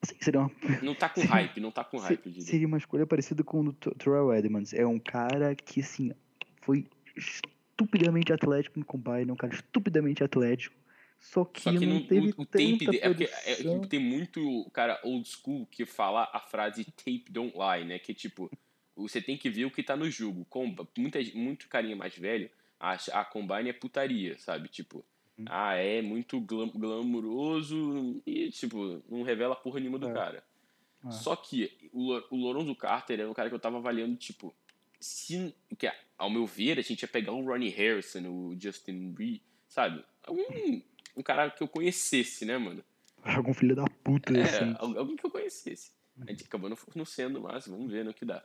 Assim, seria uma... Não tá com hype, não tá com hype. Seria uma escolha parecida com o do Terrell Edmonds. É um cara que, assim, foi estupidamente atlético no combine, é um cara estupidamente atlético só que, Só que não, não teve o, o tape de, é porque é, tipo, tem muito cara old school que fala a frase tape don't lie, né? Que tipo, você tem que ver o que tá no jogo. Com, muita, muito carinha mais velho acha a ah, Combine é putaria, sabe? Tipo, hum. ah, é muito glam, glamuroso e, tipo, não revela porra nenhuma do é. cara. É. Só que o, o Lorenzo Carter era um cara que eu tava avaliando, tipo, se, que, ao meu ver, a gente ia pegar o Ronnie Harrison, o Justin Ree, sabe? Um, um cara que eu conhecesse, né, mano? Algum filho da puta, é, assim. Alguém que eu conhecesse. A gente acabou não, sendo, mas vamos ver no que dá.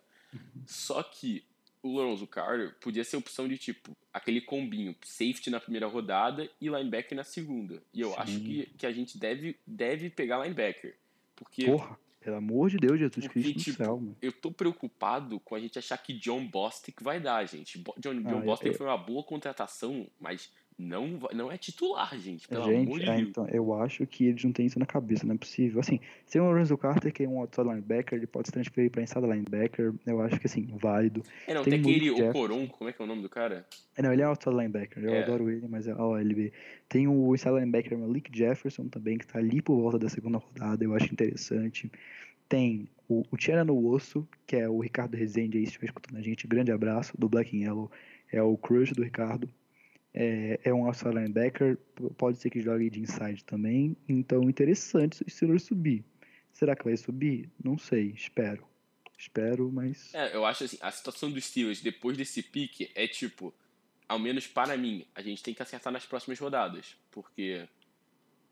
Só que o Lorenzo Carter podia ser opção de tipo, aquele combinho, safety na primeira rodada e linebacker na segunda. E eu Sim. acho que, que a gente deve, deve pegar linebacker. Porque. Porra, pelo amor de Deus, Jesus porque, Cristo tipo, do céu, mano. Eu tô preocupado com a gente achar que John Bostic vai dar, gente. John, John ah, Bostic é, foi uma boa contratação, mas não, não é titular, gente. Pelo gente, amor de é, Deus. Então, eu acho que eles não têm isso na cabeça, não é possível. Assim, se o Lorenzo Carter, que é um outside linebacker, ele pode se transferir para inside linebacker, eu acho que assim, válido. É, não, tem, tem aquele, o Coron, como é que é o nome do cara? É, não, ele é outside linebacker, eu é. adoro ele, mas é OLB. Tem o inside linebacker Malik Jefferson também, que tá ali por volta da segunda rodada, eu acho interessante. Tem o, o Tiana no Osso, que é o Ricardo Rezende aí, se estiver escutando a gente, grande abraço, do Black and Yellow, é o crush do Ricardo é, é um outside linebacker, pode ser que jogue de inside também, então interessante o Steelers subir. Será que vai subir? Não sei, espero. Espero, mas. É, eu acho assim, a situação dos Steelers depois desse pique é tipo, ao menos para mim, a gente tem que acertar nas próximas rodadas, porque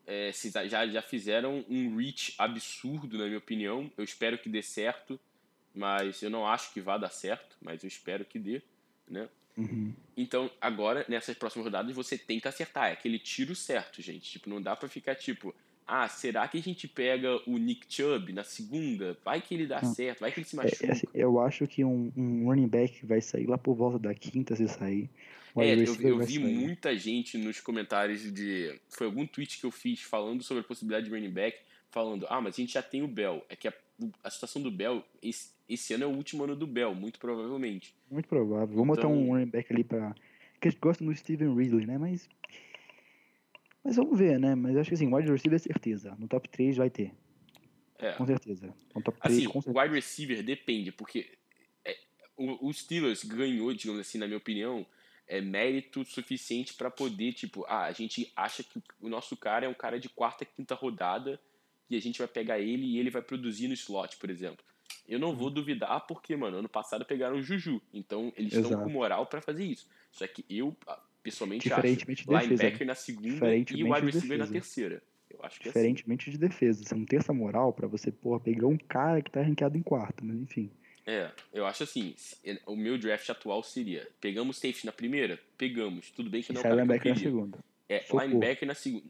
é, se já, já fizeram um reach absurdo, na minha opinião. Eu espero que dê certo, mas eu não acho que vá dar certo, mas eu espero que dê, né? Uhum. Então, agora, nessas próximas rodadas, você tem que acertar. É aquele tiro certo, gente. Tipo, não dá pra ficar tipo, ah, será que a gente pega o Nick Chubb na segunda? Vai que ele dá não. certo, vai que ele se é, machuca. É, assim, eu acho que um, um, running back vai sair lá por volta da quinta se sair. É, eu, eu vi sair. muita gente nos comentários de. Foi algum tweet que eu fiz falando sobre a possibilidade de running back, falando, ah, mas a gente já tem o Bell. É que a, a situação do Bell, esse, esse ano é o último ano do Bell, muito provavelmente. Muito provável. Vamos então... botar um running back ali pra. Que a gente gosta do Steven Ridley, né? Mas. Mas vamos ver, né? Mas acho que assim, wide receiver é certeza. No top 3 vai ter. É. Com certeza. No top 3, assim, com certeza. wide receiver depende, porque é, o, o Steelers ganhou, digamos assim, na minha opinião, é mérito suficiente para poder, tipo, ah, a gente acha que o nosso cara é um cara de quarta, quinta rodada e a gente vai pegar ele e ele vai produzir no slot, por exemplo. Eu não vou duvidar porque, mano, ano passado pegaram o Juju. Então eles Exato. estão com moral para fazer isso. Só que eu, pessoalmente, acho de defesa, linebacker né? na segunda e o wide receiver na terceira. Eu acho que é assim. Diferentemente de defesa. Você não tem essa moral para você, porra, pegar um cara que tá ranqueado em quarto, mas enfim. É, eu acho assim, o meu draft atual seria, pegamos safety na primeira? Pegamos. Tudo bem que não é o linebacker na segunda. É, Socorro. linebacker na segunda.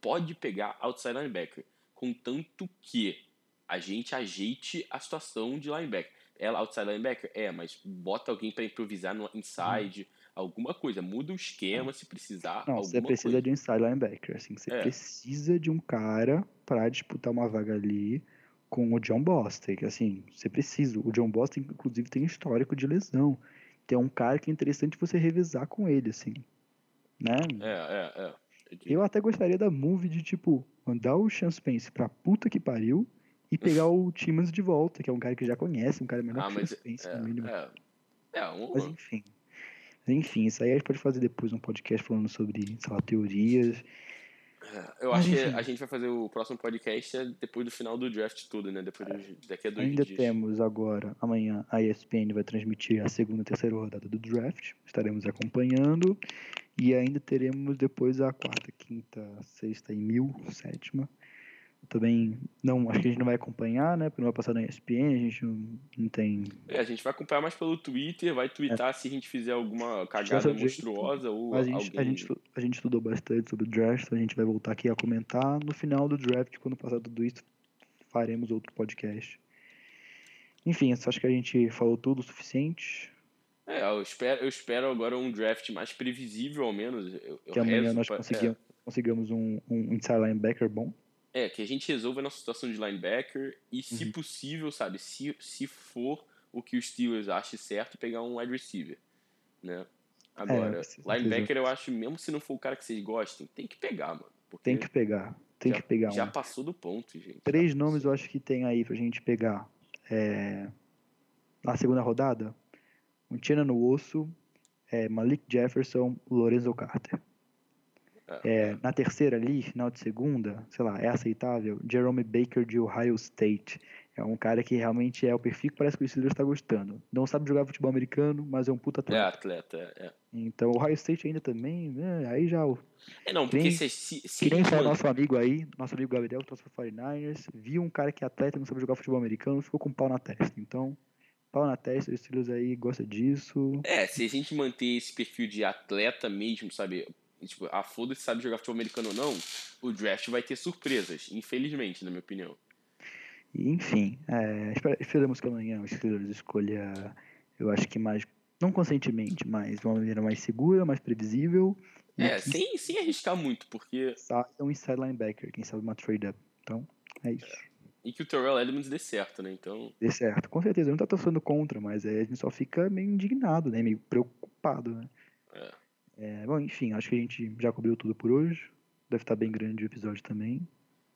Pode pegar outside linebacker, contanto que a gente ajeite a situação de linebacker. Ela outside linebacker? É, mas bota alguém para improvisar no inside, hum. alguma coisa. Muda o esquema se precisar. Não, você precisa coisa. de um inside linebacker. Assim, você é. precisa de um cara para disputar uma vaga ali com o John que assim, você precisa. O John Boston, inclusive, tem histórico de lesão. Tem um cara que é interessante você revisar com ele, assim. Né? É, é, é. Eu até gostaria da move de, tipo, mandar o Sean Spence pra puta que pariu e pegar o Timmons de volta, que é um cara que já conhece, um cara melhor Ah, que o Sean Spence, é, no mínimo. é, é um, Mas enfim. Mas, enfim, isso aí a gente pode fazer depois um podcast falando sobre, sei lá, teorias. É, eu acho que a gente vai fazer o próximo podcast é depois do final do draft todo, né? Depois de- daqui a dois Ainda dias. temos agora, amanhã, a ESPN vai transmitir a segunda e terceira rodada do draft. Estaremos acompanhando. E ainda teremos depois a quarta, quinta, sexta e mil, sétima. Também, não, acho que a gente não vai acompanhar, né? Porque não vai passar na ESPN, a gente não, não tem. É, a gente vai acompanhar mais pelo Twitter, vai twittar se a gente fizer alguma cagada jeito, monstruosa ou a gente, alguém... a, gente, a gente estudou bastante sobre o draft, então a gente vai voltar aqui a comentar. No final do draft, quando passar tudo isso, faremos outro podcast. Enfim, eu acho que a gente falou tudo o suficiente. É, eu espero, eu espero agora um draft mais previsível, ao menos. Eu, eu que amanhã rezo nós pra- conseguimos, conseguimos um, um inside linebacker bom. É, é, que a gente resolva a nossa situação de linebacker e, se Uhum. possível, sabe, se, se for o que os Steelers achem certo, pegar um wide receiver, né? Agora, É, com certeza. linebacker eu acho, mesmo se não for o cara que vocês gostem, tem que pegar, mano. Tem que pegar. Tem já, que pegar Já um. passou do ponto, gente. Três Já nomes passou. eu acho que tem aí pra gente pegar. É, na segunda rodada, um Tina no osso, é, Malik Jefferson, Lorenzo Carter. É, na terceira ali, final de segunda, sei lá, é aceitável. Jerome Baker de Ohio State. É um cara que realmente é o perfil que parece que o Steelers está gostando. Não sabe jogar futebol americano, mas é um puta É atleta. atleta, é. Então, o Ohio State ainda também, né, aí já o É, não, Que porque se, se, se Que nem fala man- nosso amigo aí, nosso amigo Gabriel, que torce pro 49ers, viu um cara que é atleta e não sabe jogar futebol americano, ficou com pau na testa. Então, pau na testa, os Steelers aí gosta disso. É, se a gente manter esse perfil de atleta mesmo, sabe? Tipo, a foda-se sabe jogar futebol americano ou não, o draft vai ter surpresas, infelizmente, na minha opinião. Enfim, é, espera- esperamos que amanhã os Steelers escolha, eu acho que mais, não conscientemente, mas de uma maneira mais segura, mais previsível. É, sem, sem arriscar muito, porque. saia um inside linebacker, quem sabe uma trade up. Então, é isso. E que o Terrell Edmonds dê certo, né? Então. Dê certo. Com certeza, não tá torcendo contra, mas é, a gente só fica meio indignado, né? Meio preocupado, né? É. É, bom, enfim, acho que a gente já cobriu tudo por hoje. Deve estar bem grande o episódio também.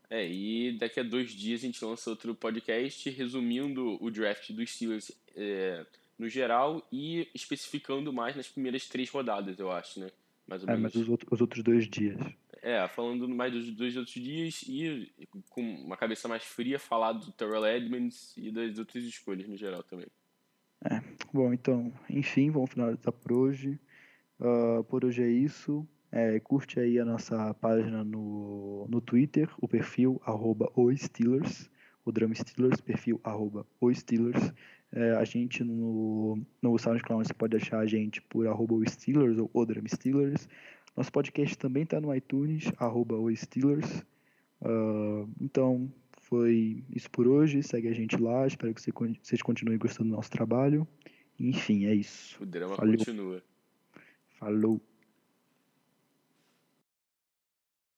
É, e daqui a dois dias a gente lança outro podcast resumindo o draft dos Steelers é, no geral e especificando mais nas primeiras três rodadas, eu acho, né? Mais ou É, menos. mas os, outros- os outros dois dias. É, falando mais dos dois outros dias e com uma cabeça mais fria, falar do Terrell Edmonds e das outras escolhas no geral também. Bom, então, enfim, vamos finalizar por hoje. Ah, por hoje é isso. É, curte aí a nossa página no, no Twitter, o perfil arroba o Steelers, o Drama Steelers, perfil arroba o Steelers. É, a gente no, no SoundCloud você pode achar a gente por arroba o Steelers ou o Drama Steelers. Nosso podcast também está no iTunes, arroba o Steelers. Ah, então, foi isso por hoje. Segue a gente lá. Espero que vocês continuem gostando do nosso trabalho. Enfim, é isso. O drama Valeu. continua. Falou.